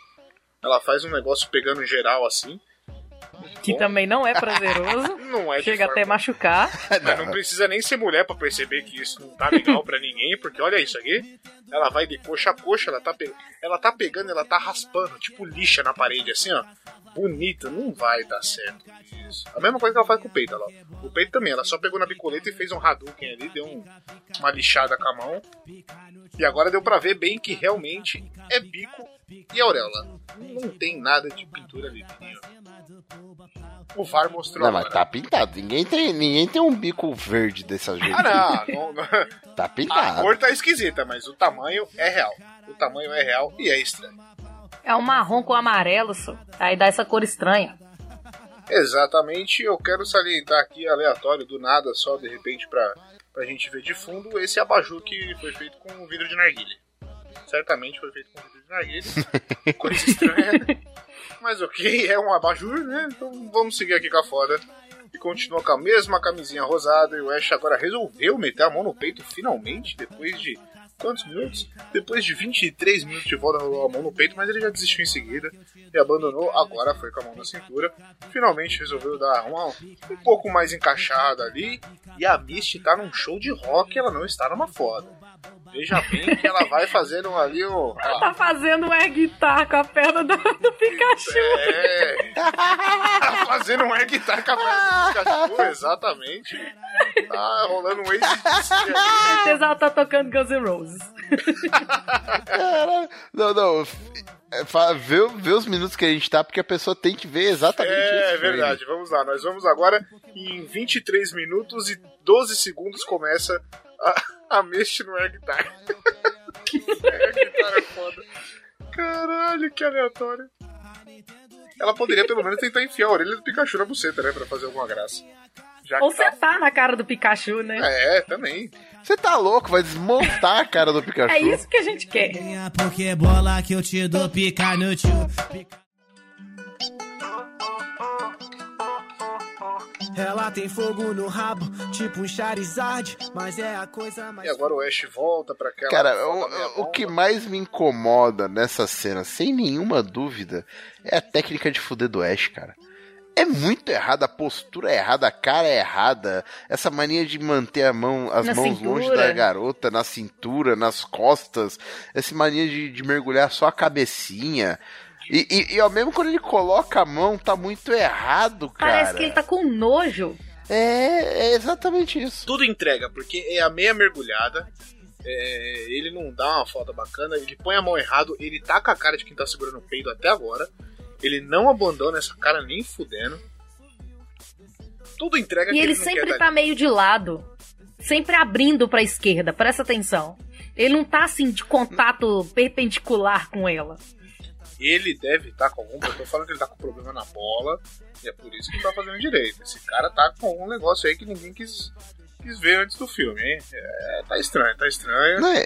Ela faz um negócio pegando geral assim. Que Bom, também não é prazeroso. Não é Chega até machucar. Mas não precisa nem ser mulher pra perceber que isso não tá legal pra ninguém, porque olha isso aqui. Ela vai de coxa a coxa, ela tá, pe... ela tá pegando, ela tá raspando, tipo lixa na parede, assim, ó. Bonita, não vai dar certo isso. A mesma coisa que ela faz com o peito, lá. O peito também, ela só pegou na bicoleta e fez um Hadouken ali, deu um- uma lixada com a mão. E agora deu pra ver bem que realmente é bico e auréola. Não tem nada de pintura ali, menino. O VAR mostrou Não, agora. mas tá pintado. Ninguém tem, ninguém tem um bico verde dessa jeito. Ah, não, não, não. Tá A pintado. cor tá esquisita, mas o tamanho é real. O tamanho é real e é estranho. É um marrom com amarelo, só. Aí dá essa cor estranha. Exatamente, eu quero salientar aqui aleatório, do nada, só de repente pra, pra gente ver de fundo, esse abajur que foi feito com vidro de narguilha. Certamente foi feito com vidro de narguilha. Coisa estranha. Mas ok, é um abajur, né? Então vamos seguir aqui com a foda. E continua com a mesma camisinha rosada. E o Ash agora resolveu meter a mão no peito finalmente, depois de quantos minutos? Depois de 23 minutos de volta, rolou a mão no peito, mas ele já desistiu em seguida e abandonou. Agora foi com a mão na cintura. Finalmente resolveu dar uma, um pouco mais encaixada ali. E a Misty tá num show de rock, ela não está numa foda. Veja bem que ela vai fazendo ali o. Ela tá fazendo um air guitar com a perna do, do Pikachu. É. tá fazendo um air guitar com a perna do Pikachu, exatamente. Tá rolando um certeza ela tá tocando Guns N' Roses. Não, não. É, fa- vê, vê os minutos que a gente tá, porque a pessoa tem que ver exatamente isso. É frame. verdade, vamos lá. Nós vamos agora em 23 minutos e 12 segundos começa a, a mexer no air guitar. air guitar é foda. Caralho, que aleatório. Ela poderia pelo menos tentar enfiar a orelha do Pikachu na buceta, né? Pra fazer alguma graça. Já Ou que tá. sentar na cara do Pikachu, né? É, também. Você tá louco? Vai desmontar a cara do Pikachu. É isso que a gente quer. Minha Pokébola que eu te dou pica Ela tem fogo no rabo, tipo um Charizard, mas é a coisa mais. E agora o Ash volta pra aquela. Cara, o, o que mais me incomoda nessa cena, sem nenhuma dúvida, é a técnica de fuder do Ash, cara. É muito errada, a postura é errada, a cara é errada. Essa mania de manter a mão, as Na mãos cintura. longe da garota, na cintura, nas costas. Essa mania de, de mergulhar só a cabecinha. E, e, e, ó, mesmo quando ele coloca a mão, tá muito errado, cara. Parece que ele tá com nojo. É, é exatamente isso. Tudo entrega, porque é a meia mergulhada. é, ele não dá uma foda bacana, ele põe a mão errado, ele tá com a cara de quem tá segurando o peido até agora. Ele não abandona essa cara nem fudendo. Tudo entrega E que ele não sempre tá meio de lado. Sempre abrindo pra esquerda, presta atenção. Ele não tá assim de contato perpendicular com ela. Ele deve estar com algum. Eu tô falando que ele tá com problema na bola. E é por isso que não tá fazendo direito. Esse cara tá com algum negócio aí que ninguém quis, quis ver antes do filme, hein? É, tá estranho, tá estranho. Não é?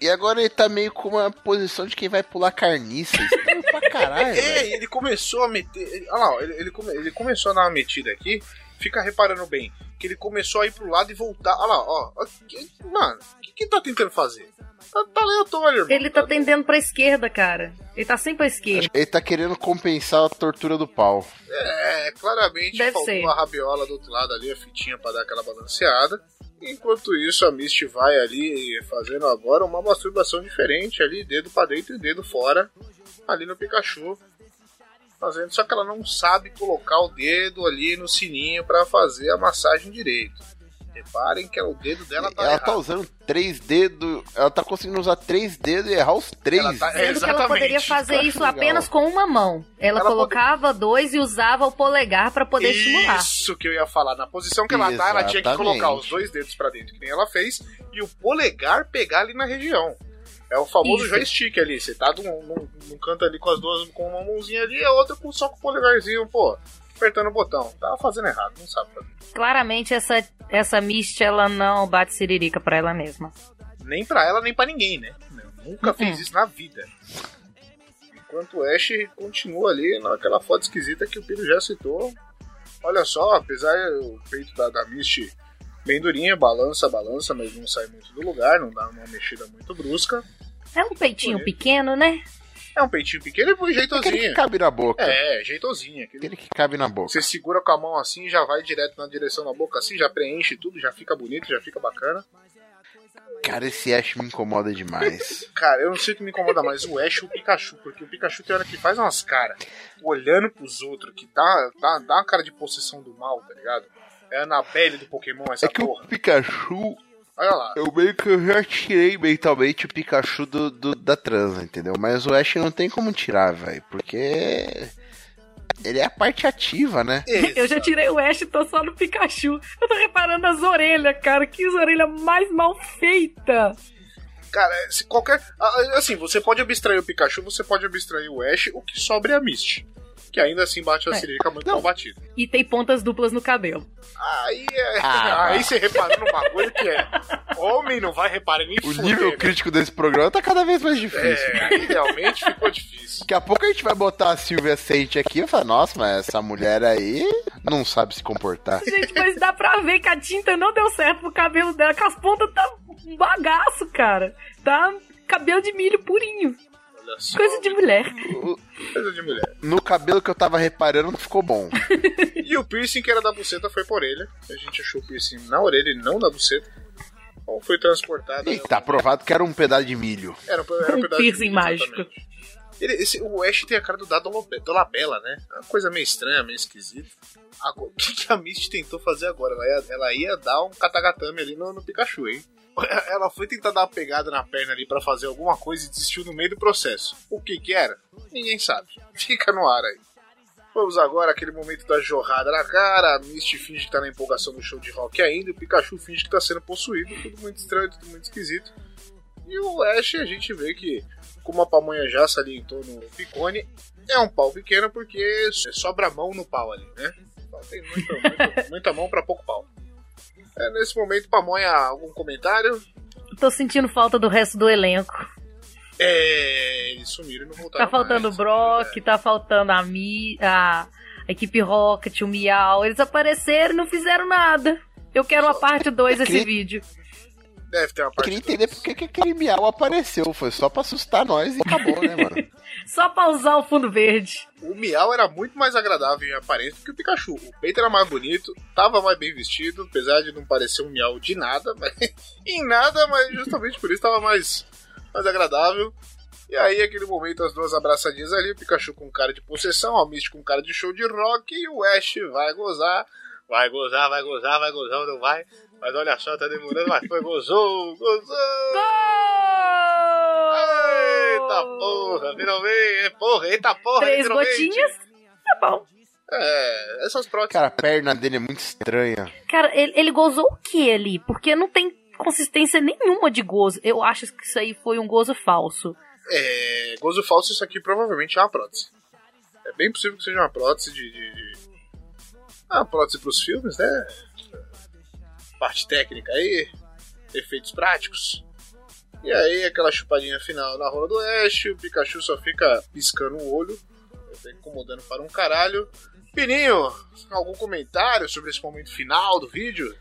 E agora ele tá meio com uma posição de quem vai pular carniça. Estranho pra caralho. É, ele começou a meter. Olha lá, ele, ele, come- ele começou a dar uma metida aqui. Fica reparando bem. Que ele começou a ir pro lado e voltar. Olha lá, ó. ó, que- Mano, o que, que tá tentando fazer? Tá, tá aleatório, irmão. Ele tá tendendo pra esquerda, cara. Ele tá sempre pra esquerda. Ele tá querendo compensar a tortura do pau. É, claramente Deve faltou ser. a rabiola do outro lado ali, a fitinha pra dar aquela balanceada. Enquanto isso, a Misty vai ali fazendo agora uma masturbação diferente ali, dedo pra dentro e dedo fora, ali no Pikachu. Fazendo, só que ela não sabe colocar o dedo ali no sininho pra fazer a massagem direito. Reparem que o dedo dela tá ela errado. tá usando três dedos. Ela tá conseguindo usar três dedos e errar os três. Ela tá- Sendo que ela exatamente. poderia fazer Isso isso legal. apenas com uma mão. Ela, Ela colocava dois e usava o polegar pra poder estimular. Isso que eu ia falar. Na posição que ela tá, ela tinha que Exatamente. colocar os dois dedos pra dentro, que nem ela fez, e o polegar pegar ali na região. É o famoso Isso. joystick ali. Você tá num, num- num canto ali com as duas, com uma mãozinha ali, e a outra com só com o polegarzinho, pô, apertando o botão. Tava fazendo errado, não sabe fazer. Claramente essa, essa Misty, ela não bate siririca pra ela mesma. Nem pra ela, nem pra ninguém, né? Nunca fez isso na vida. Enquanto o Ash continua ali naquela foto esquisita que o Piro já citou. Olha só, apesar do peito da, da Misty bem durinha, balança, balança, mas não sai muito do lugar, não dá uma mexida muito brusca. É um peitinho Bonito. pequeno, né? É um peitinho pequeno e Aquele que jeitosinho. cabe na boca. É, jeitosinho. Aquele Aquele que cabe na boca. você segura com a mão assim, já vai direto na direção da boca assim, já preenche tudo, já fica bonito, já fica bacana. Cara, esse Ash me incomoda demais. Cara, eu não sei o que me incomoda mais, o Ash ou o Pikachu, porque o Pikachu tem hora que faz umas caras olhando pros outros, que dá, dá, dá uma cara de possessão do mal, tá ligado? É a Annabelle do Pokémon, essa é que porra. o Pikachu, Olha lá. eu meio que eu já tirei mentalmente o Pikachu do, do- da transa, entendeu? Mas o Ash não tem como tirar, velho. Porque. Ele é a parte ativa, né? Eu já tirei o Ash e tô só no Pikachu. Eu tô reparando as orelhas, cara. Que orelha mais mal feita. Cara, se qualquer. Assim, você pode abstrair o Pikachu, você pode abstrair o Ash, o que sobra é a Misty. Que ainda assim bate a É. siririca muito Não. mal batida. E tem pontas duplas no cabelo. Aí é. Ah, aí você repara num bagulho que é. Homem não vai reparar nem O fuder, nível né? crítico desse programa tá cada vez mais difícil. É, realmente ficou difícil. Daqui a pouco a gente vai botar a Silvia Sente aqui e falar, nossa, mas essa mulher aí não sabe se comportar. Gente, mas dá pra ver que a tinta não deu certo pro cabelo dela, que as pontas tá um bagaço, cara. Tá cabelo de milho purinho. Olha só. Coisa de mulher. Coisa de mulher. No cabelo que eu tava reparando não ficou bom. E o piercing que era da buceta foi por orelha. A gente achou o piercing na orelha e não na buceta. Então foi transportado. E tá provado que era um pedaço de milho. Era, era Um pedaço de piercing milho, mágico. Ele, esse, o Ash tem a cara do Dado Dolabella, né? É Uma coisa meio estranha, meio esquisita. Agora, o que, que a Misty tentou fazer agora? Ela ia, ela ia dar um katagatame ali no, no Pikachu, hein? Ela foi tentar dar uma pegada na perna ali pra fazer alguma coisa e desistiu no meio do processo. O que que era? Ninguém sabe. Fica no ar aí. Vamos agora àquele momento da jorrada na cara. A Misty finge que tá na empolgação do show de rock ainda. O Pikachu finge que tá sendo possuído. Tudo muito estranho, tudo muito esquisito. E o Ash, a gente vê que, como a pamonha já salientou no Picone, é um pau pequeno porque sobra mão no pau ali, né? Tem muita, muita, muita mão pra pouco pau. É, nesse momento, pamonha, algum comentário? Tô sentindo falta do resto do elenco. É, eles sumiram e não voltaram. Tá faltando o. Brock, tá faltando a Mi, a, a equipe Rocket, o Miau. Eles apareceram e não fizeram nada. Eu quero a parte 2 desse queria- vídeo. Deve ter uma Eu parte. queria entender por que que aquele miau apareceu. Foi só pra assustar nós e acabou, né, mano? Só pra usar o fundo verde. O Miau era muito mais agradável em aparência do que o Pikachu. O peito era mais bonito, tava mais bem vestido, apesar de não parecer um Miau de nada, mas em nada, mas justamente por isso tava mais, mais agradável. E aí, aquele momento, as duas abraçadinhas ali, o Pikachu com cara de possessão, a Misty com cara de show de rock, e o Ash vai gozar, vai gozar, vai gozar, vai gozar ou não vai. Mas olha só, tá demorando, mas foi, gozou, gozou! Eita porra, finalmente, porra, eita porra, Três literalmente. gotinhas. Tá bom. É, essas próteses. Cara, a perna dele é muito estranha. Cara, ele, ele gozou o que ali? Porque não tem consistência nenhuma de gozo. Eu acho que isso aí foi um gozo falso. É, gozo falso, isso aqui provavelmente é uma prótese. É bem possível que seja uma prótese de. de, de... Ah, prótese pros filmes, né? Parte técnica aí, efeitos práticos. E aí, aquela chupadinha final na rola do Ash, o Pikachu só fica piscando o olho, tá incomodando para um caralho. Pininho, algum comentário sobre esse momento final do vídeo?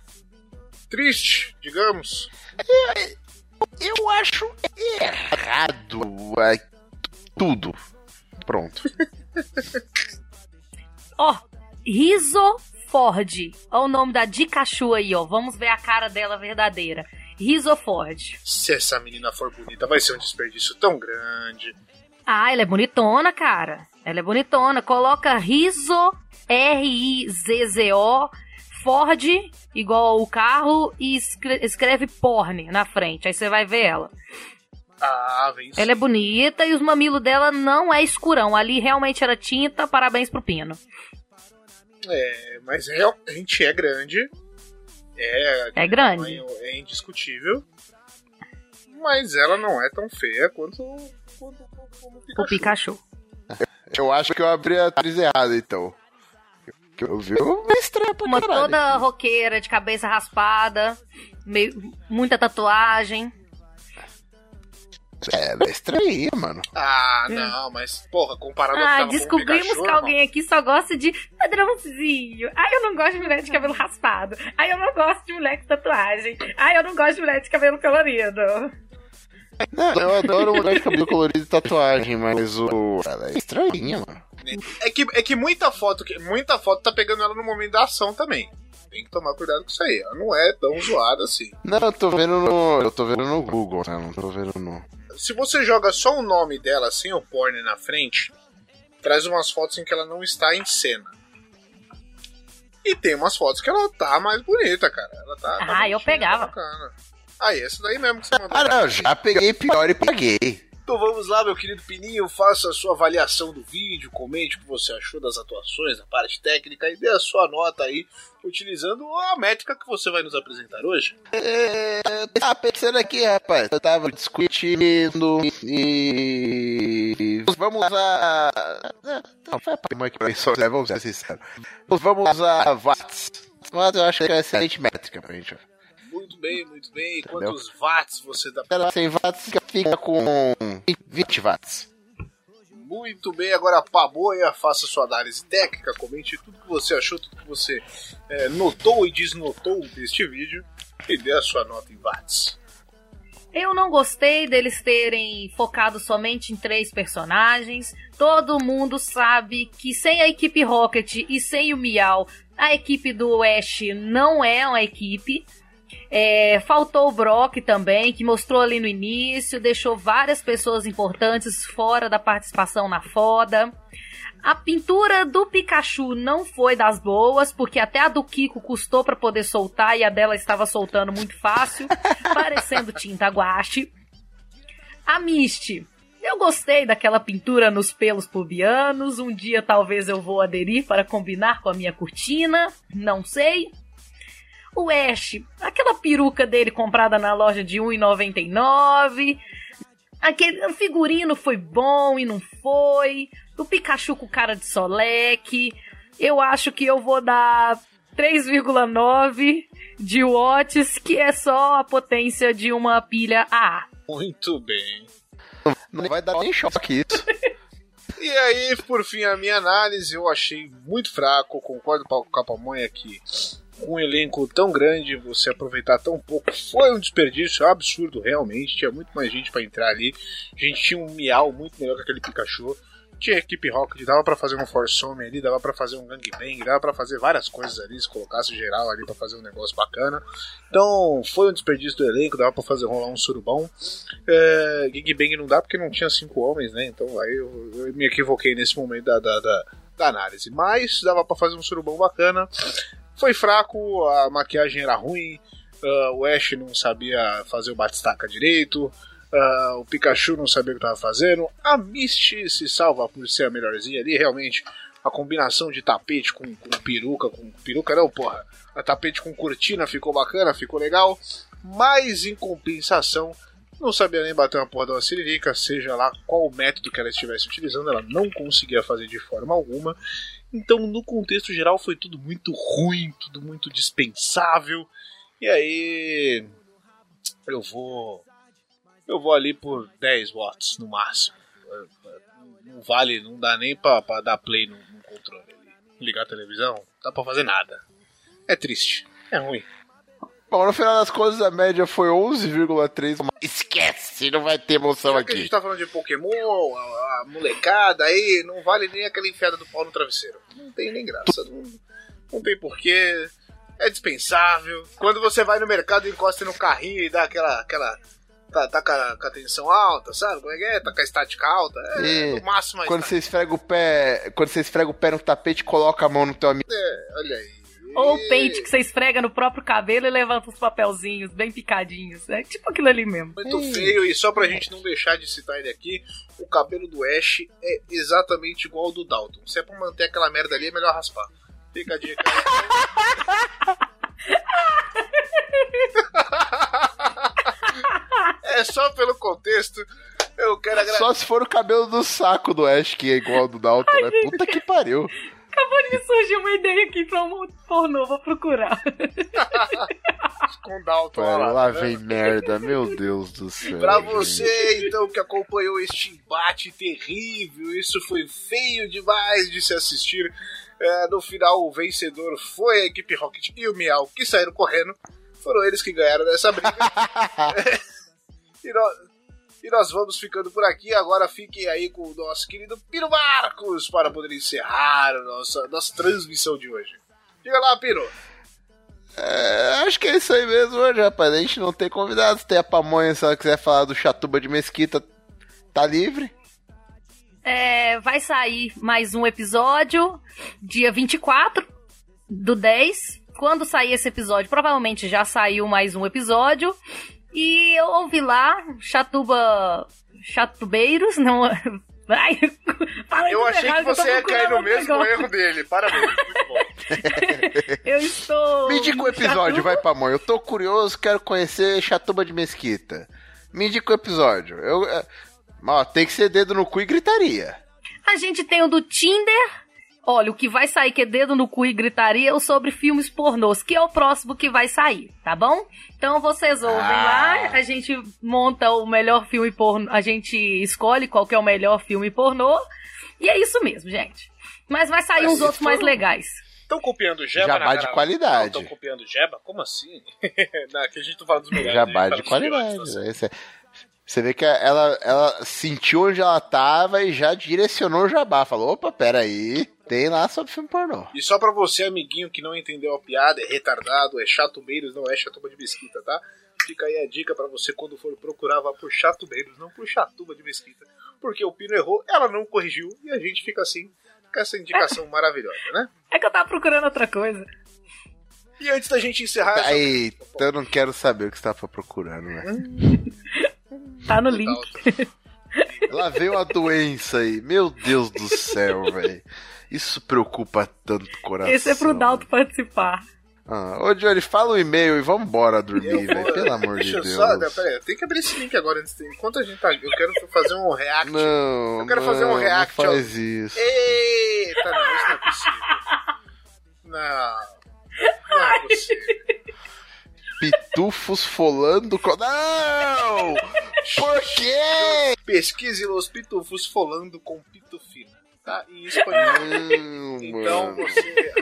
Triste, digamos. Eu acho errado é, tudo. Pronto. Ó, Riso Ford. Ó o nome da Dikachu aí, ó. Vamos ver a cara dela verdadeira. Riso Ford. Se essa menina for bonita, vai ser um desperdício tão grande. Ah, ela é bonitona, cara. Ela é bonitona. Coloca Riso, R-I-Z-Z-O, Ford, igual o carro, e escre- escreve porn na frente. Aí você vai ver ela. Ah, vem sim. Ela é bonita e os mamilos dela não é escurão. Ali realmente era tinta. Parabéns pro Pino. É, mas realmente é grande. É, É grande. É indiscutível. Mas ela não é tão feia quanto, quanto, quanto o Pikachu. O Pikachu. Eu acho que eu abri a atriz errada, então. Que eu vi uma estranha pra Uma caralho. toda roqueira, de cabeça raspada, meio, muita tatuagem. É, ela é estranha, mano. Ah, não, mas porra, comparado Ah, com descobrimos Pikachu, que alguém aqui só gosta de padrãozinho. Ai, eu não gosto de mulher de cabelo raspado. Ai, eu não gosto de mulher com tatuagem. Ai, eu não gosto de mulher de cabelo colorido. Não, eu adoro mulher de cabelo colorido e tatuagem, mas o. Ela é estranha, mano. É que, é que muita foto, muita foto tá pegando ela no momento da ação também. Tem que tomar cuidado com isso aí. Ela não é tão zoada assim. Não, eu tô vendo no. Eu tô vendo no Google, né? Não tô vendo no. Se você joga só o nome dela sem o porn na frente, traz umas fotos em que ela não está em cena. E tem umas fotos que ela tá mais bonita, cara. Ela tá. tá Ah, eu bonitinha, pegava. Tá bacana. Ah, essa daí mesmo que você mandou. Ah, não, já peguei pior e paguei. Então vamos lá, meu querido Pininho, faça a sua avaliação do vídeo, comente o que você achou das atuações, da parte técnica e dê a sua nota aí, utilizando a métrica que você vai nos apresentar hoje. É, eu tava pensando aqui, rapaz. Eu tava discutindo e. Vamos usar. Não, foi a que pensou, né? Vamos ser sinceros. Vamos usar watts. Mas eu acho que é uma excelente métrica pra gente. Muito bem, muito bem. Quantos watts você dá? Ela 100 watts fica com 20 watts. Muito bem, agora Paboia, faça sua análise técnica, comente tudo que você achou, tudo que você é, notou e desnotou deste vídeo e dê a sua nota em watts. Eu não gostei deles terem focado somente em três personagens. Todo mundo sabe que sem a equipe Rocket e sem o Miau, a equipe do Ash não é uma equipe. É, faltou o Brock também, que mostrou ali no início, deixou várias pessoas importantes fora da participação na foda. A pintura do Pikachu não foi das boas, porque até a do Kiko custou para poder soltar e a dela estava soltando muito fácil, parecendo tinta guache. A Misty, eu gostei daquela pintura nos pelos pubianos. Um dia talvez eu vou aderir para combinar com a minha cortina, não sei. O Ash, aquela peruca dele comprada na loja de R$ 1,99. Aquele o figurino foi bom e não foi. O Pikachu com cara de soleque. Eu acho que eu vou dar 3,9 de watts, que é só a potência de uma pilha AA. Muito bem. Não vai dar nem choque isso. E aí, por fim, a minha análise eu achei muito fraco. Concordo com a Pamonha aqui. Um elenco tão grande, você aproveitar tão pouco foi um desperdício absurdo, realmente. Tinha muito mais gente para entrar ali. A gente tinha um Miau muito melhor que aquele Pikachu. Tinha equipe Rocket, dava para fazer um Force Home ali, dava para fazer um Gangbang, dava para fazer várias coisas ali, se colocasse geral ali para fazer um negócio bacana. Então, foi um desperdício do elenco, dava para fazer rolar um surubão. É, Gangbang não dá porque não tinha cinco homens, né? Então aí eu, eu me equivoquei nesse momento da, da, da, da análise. Mas dava para fazer um surubão bacana. Foi fraco, a maquiagem era ruim, uh, o Ash não sabia fazer o batistaca direito. Uh, o Pikachu não sabia o que estava fazendo. A Misty se salva por ser a melhorzinha ali. Realmente, a combinação de tapete com, com peruca, com peruca não, porra. A tapete com cortina ficou bacana, ficou legal. Mas em compensação, não sabia nem bater uma porra de uma siririca, seja lá qual o método que ela estivesse utilizando, ela não conseguia fazer de forma alguma. Então, no contexto geral, foi tudo muito ruim, tudo muito dispensável. E aí. Eu vou eu vou ali por 10 watts no máximo. Não vale, não dá nem pra, pra dar play no, no controle. Ligar a televisão, não dá pra fazer nada. É triste, é ruim. Bom, no final das contas a média foi 11,3. Esquece, não vai ter emoção que a aqui. gente tá falando de Pokémon, a, a molecada aí, não vale nem aquela enfiada do pau no travesseiro. Não tem nem graça. Não, não tem porquê. É dispensável. Quando você vai no mercado, encosta no carrinho e dá aquela. aquela tá, tá com, a, com a tensão alta, sabe? Como é que é? Tá com a estática alta. É, E no máximo a Quando estática. você esfrega o pé. Quando você esfrega o pé no tapete, coloca a mão no teu amigo. É, olha aí. Ou o pente que você esfrega no próprio cabelo e levanta os papelzinhos bem picadinhos. É tipo aquilo ali mesmo. Muito feio, e só pra gente não deixar de citar ele aqui, o cabelo do Ash é exatamente igual ao do Dalton. Se é pra manter aquela merda ali, é melhor raspar. Fica a dica é só pelo contexto. Eu quero agradecer. Só se for o cabelo do saco do Ash, que é igual ao do Dalton, né? Puta que pariu. Acabou de me surgir uma ideia aqui pra um pornô, vou procurar. com o Dalton Pera, lá. lá tá vem merda, meu Deus do céu. Pra gente. você, então, que acompanhou este embate terrível, isso foi feio demais de se assistir. É, no final, o vencedor foi a equipe Rocket e o Miau, que saíram correndo. Foram eles que ganharam dessa briga. e, nós, e nós vamos ficando por aqui. Agora fiquem aí com o nosso querido Piro Marcos para poder encerrar a nossa, nossa transmissão de hoje. Diga lá, Piro. É, acho que é isso aí mesmo hoje, rapaz. A gente não tem convidados. Tem a pamonha, se ela quiser falar do Chatuba de Mesquita, tá livre. É, vai sair mais um episódio, dia 24 do 10. Quando sair esse episódio, provavelmente já saiu mais um episódio. E eu ouvi lá, Chatuba. Chatubeiros, não. Ai, Eu achei que errado, tô você ia cair no mesmo negócio. erro dele. Parabéns, muito bom. Eu estou. Me indica o episódio, Chatuba- vai, pamonha. Eu tô curioso, quero conhecer Chatuba de Mesquita. Me indica o episódio. Eu, é, ó, tem que ser dedo no cu e gritaria. A gente tem o do Tinder. Olha, o que vai sair que é dedo no cu e gritaria é o sobre filmes pornôs, que é o próximo que vai sair, tá bom? Então vocês ouvem Ah. lá, a gente monta o melhor filme pornô, a gente escolhe qual que é o melhor filme pornô, e é isso mesmo, gente. Mas vai sair Mas uns outros mais legais. Estão copiando o Jeba Jabá na de qualidade. Não, estão copiando o Jeba? Como assim? não, aqui a gente tá falando dos melhores. Jabá gente de fala qualidade. tá. Esse é- Você vê que ela, ela sentiu onde ela tava e já direcionou o jabá. Falou, opa, peraí, tem lá sobre filme pornô. E só pra você, amiguinho, que não entendeu a piada, é retardado, é chato beiros, não é chatuba de mesquita, tá? Fica aí a dica pra você quando for procurar, vá por chato beiros, não por chatuba de mesquita. Porque o Pino errou, ela não corrigiu e a gente fica assim, com essa indicação maravilhosa, né? É que eu tava procurando outra coisa. E antes da gente encerrar essa Aí, eu não quero saber o que você tava procurando, né? Tá no link. Lá veio a doença aí. Meu Deus do céu, velho. Isso preocupa tanto o coração. Esse é pro Dalto participar. Ah, ô, Johnny, fala o e-mail e vambora dormir, velho. Pelo amor de Deixa eu Deus. só. não, Pera aí, eu tenho que abrir esse link agora antes de. Enquanto a gente tá. Eu quero fazer um react. Não, Eu quero fazer um não, react, Não faz isso. Eita, não, isso não é possível. Não. Não é possível. Pitufos folando. Co... Não! Por quê? Pesquise Los Pitufos folando com pitufina. Tá? Em espanhol. Então você.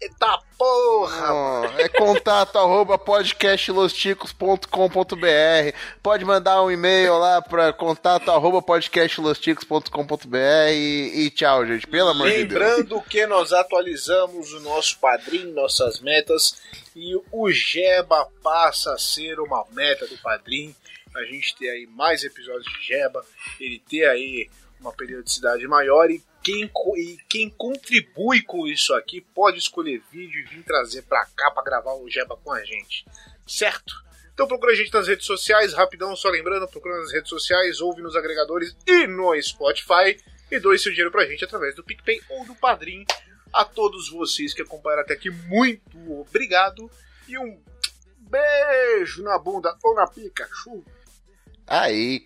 Eita porra! É contato arroba podcastlosticos.com.br Pode mandar um e-mail lá pra contato arroba podcastlosticos.com.br e, e tchau, gente. Pelo amor de Deus. Lembrando que nós atualizamos o nosso padrinho, nossas metas, e o Jeba passa a ser uma meta do padrinho. A gente ter aí mais episódios de Jeba, ele ter aí uma periodicidade maior e quem, e quem contribui com isso aqui pode escolher vídeo e vir trazer pra cá pra gravar o Jeba com a gente, certo? Então procura a gente nas redes sociais, rapidão, só lembrando, procura nas redes sociais, ouve nos agregadores e no Spotify e doe seu dinheiro pra gente através do PicPay ou do Padrim. A todos vocês que acompanharam até aqui, muito obrigado e um beijo na bunda ou na Pikachu. Aí,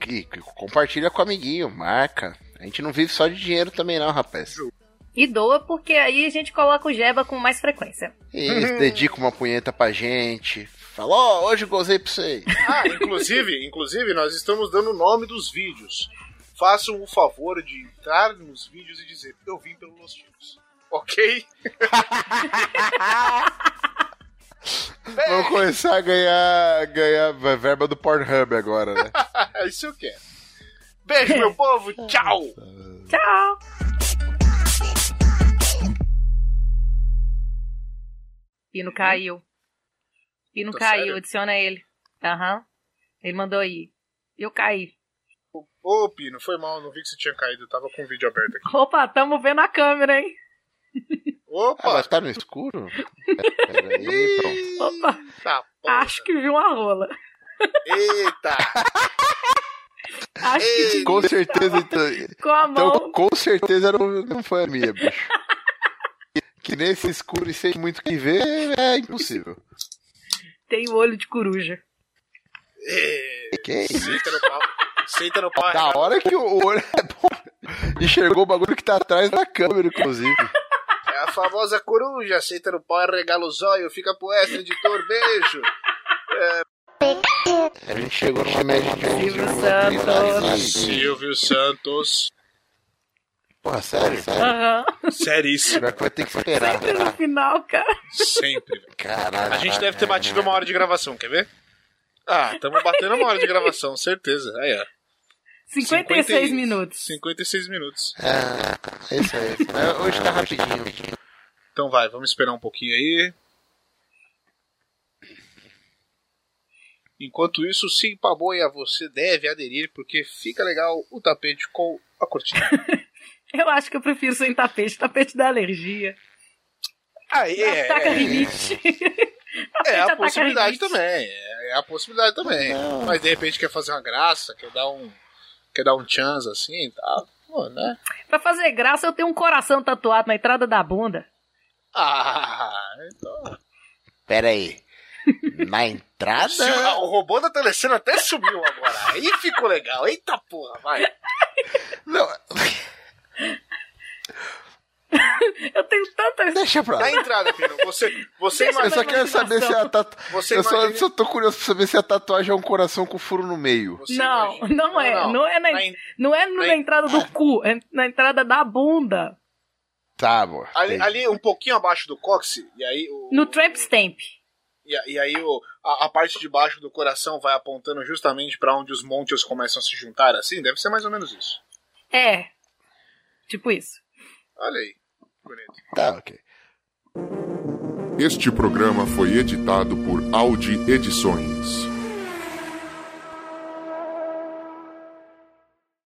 compartilha com o amiguinho, marca. A gente não vive só de dinheiro também não, rapaz. E doa, porque aí a gente coloca o Jeba com mais frequência. Isso, dedica uma punheta pra gente. Fala, ó, hoje gozei pra você. Ah, inclusive, inclusive, nós estamos dando o nome dos vídeos. Façam o favor de entrar nos vídeos e dizer, eu vim pelo Los Chicos. Ok? Vamos começar a ganhar, ganhar verba do Pornhub agora, né? É isso eu quero. Beijo, meu povo. Tchau. Tchau! Pino caiu. Pino Tá caiu, sério? adiciona ele. Aham. Ele mandou aí. Eu caí. Ô, Pino, foi mal, não vi que você tinha caído. Eu tava com o vídeo aberto aqui. Opa, tamo vendo a câmera, hein? Ah, Opa! mas tá no escuro? Peraí, pronto. Opa, Tá, acho que vi uma rola. Eita! Acho que Com certeza, então, com a mão. então, com certeza não, não foi a minha, bicho. Que nesse escuro e sem muito que ver é impossível. Tem o olho de coruja. É, Que isso? Senta no pau. Senta no pau. Da hora que o olho é bom. Enxergou o bagulho que tá atrás da câmera, inclusive. É a famosa coruja. Senta no pau, regala os olhos. Fica pro extra, editor. Beijo. A gente chegou numa média de 11 Silvio minutos. Silvio Santos. Porra, sério, sério. Aham. Seríssimo. Pior que vai ter que esperar. No final, cara. Sempre. Caralho. A gente deve ter batido uma hora de gravação, quer ver? Ah, estamos batendo uma hora de gravação, certeza. Aí, ó. 56 50 e- minutos. 56 minutos. É, isso aí. Mas Hoje tá rapidinho. Então vai, vamos esperar um pouquinho aí. Enquanto isso, sim, Paboia, você deve aderir, porque fica legal o tapete com a cortina. Eu acho que eu prefiro sem tapete. Tapete da alergia. Aí, é, Ataca é, rinite. é a possibilidade rinite. também. É, é a possibilidade também. Mas de repente quer fazer uma graça, quer dar um. Quer dar um chance assim e tal. Pô, né? Pra fazer graça, eu tenho um coração tatuado na entrada da bunda. Ah, então. Pera aí. Na entrada? O robô da telecena até sumiu agora. Aí ficou legal. Eita porra, vai. Não, Eu tenho tantas. deixa pra lá. Na entrada, Pino, você, você Deixa Eu imagina. só quero saber se a tatuagem. Você Eu só, imagina- só tô curioso pra saber se a tatuagem é um coração com furo no meio. você Não, imagina- não é. Não, é na, Na en- não é na na en- entrada do cu, é na entrada da bunda. Tá, boa. Ali, ali um pouquinho abaixo do cóccix, e aí o, No tramp stamp. e, e aí o, a, a parte de baixo do coração vai apontando justamente pra onde os montes começam a se juntar, assim? Deve ser mais ou menos isso. É. Tipo isso. Olha aí. Bonito. Tá, ok. Este programa foi editado por Audi Edições.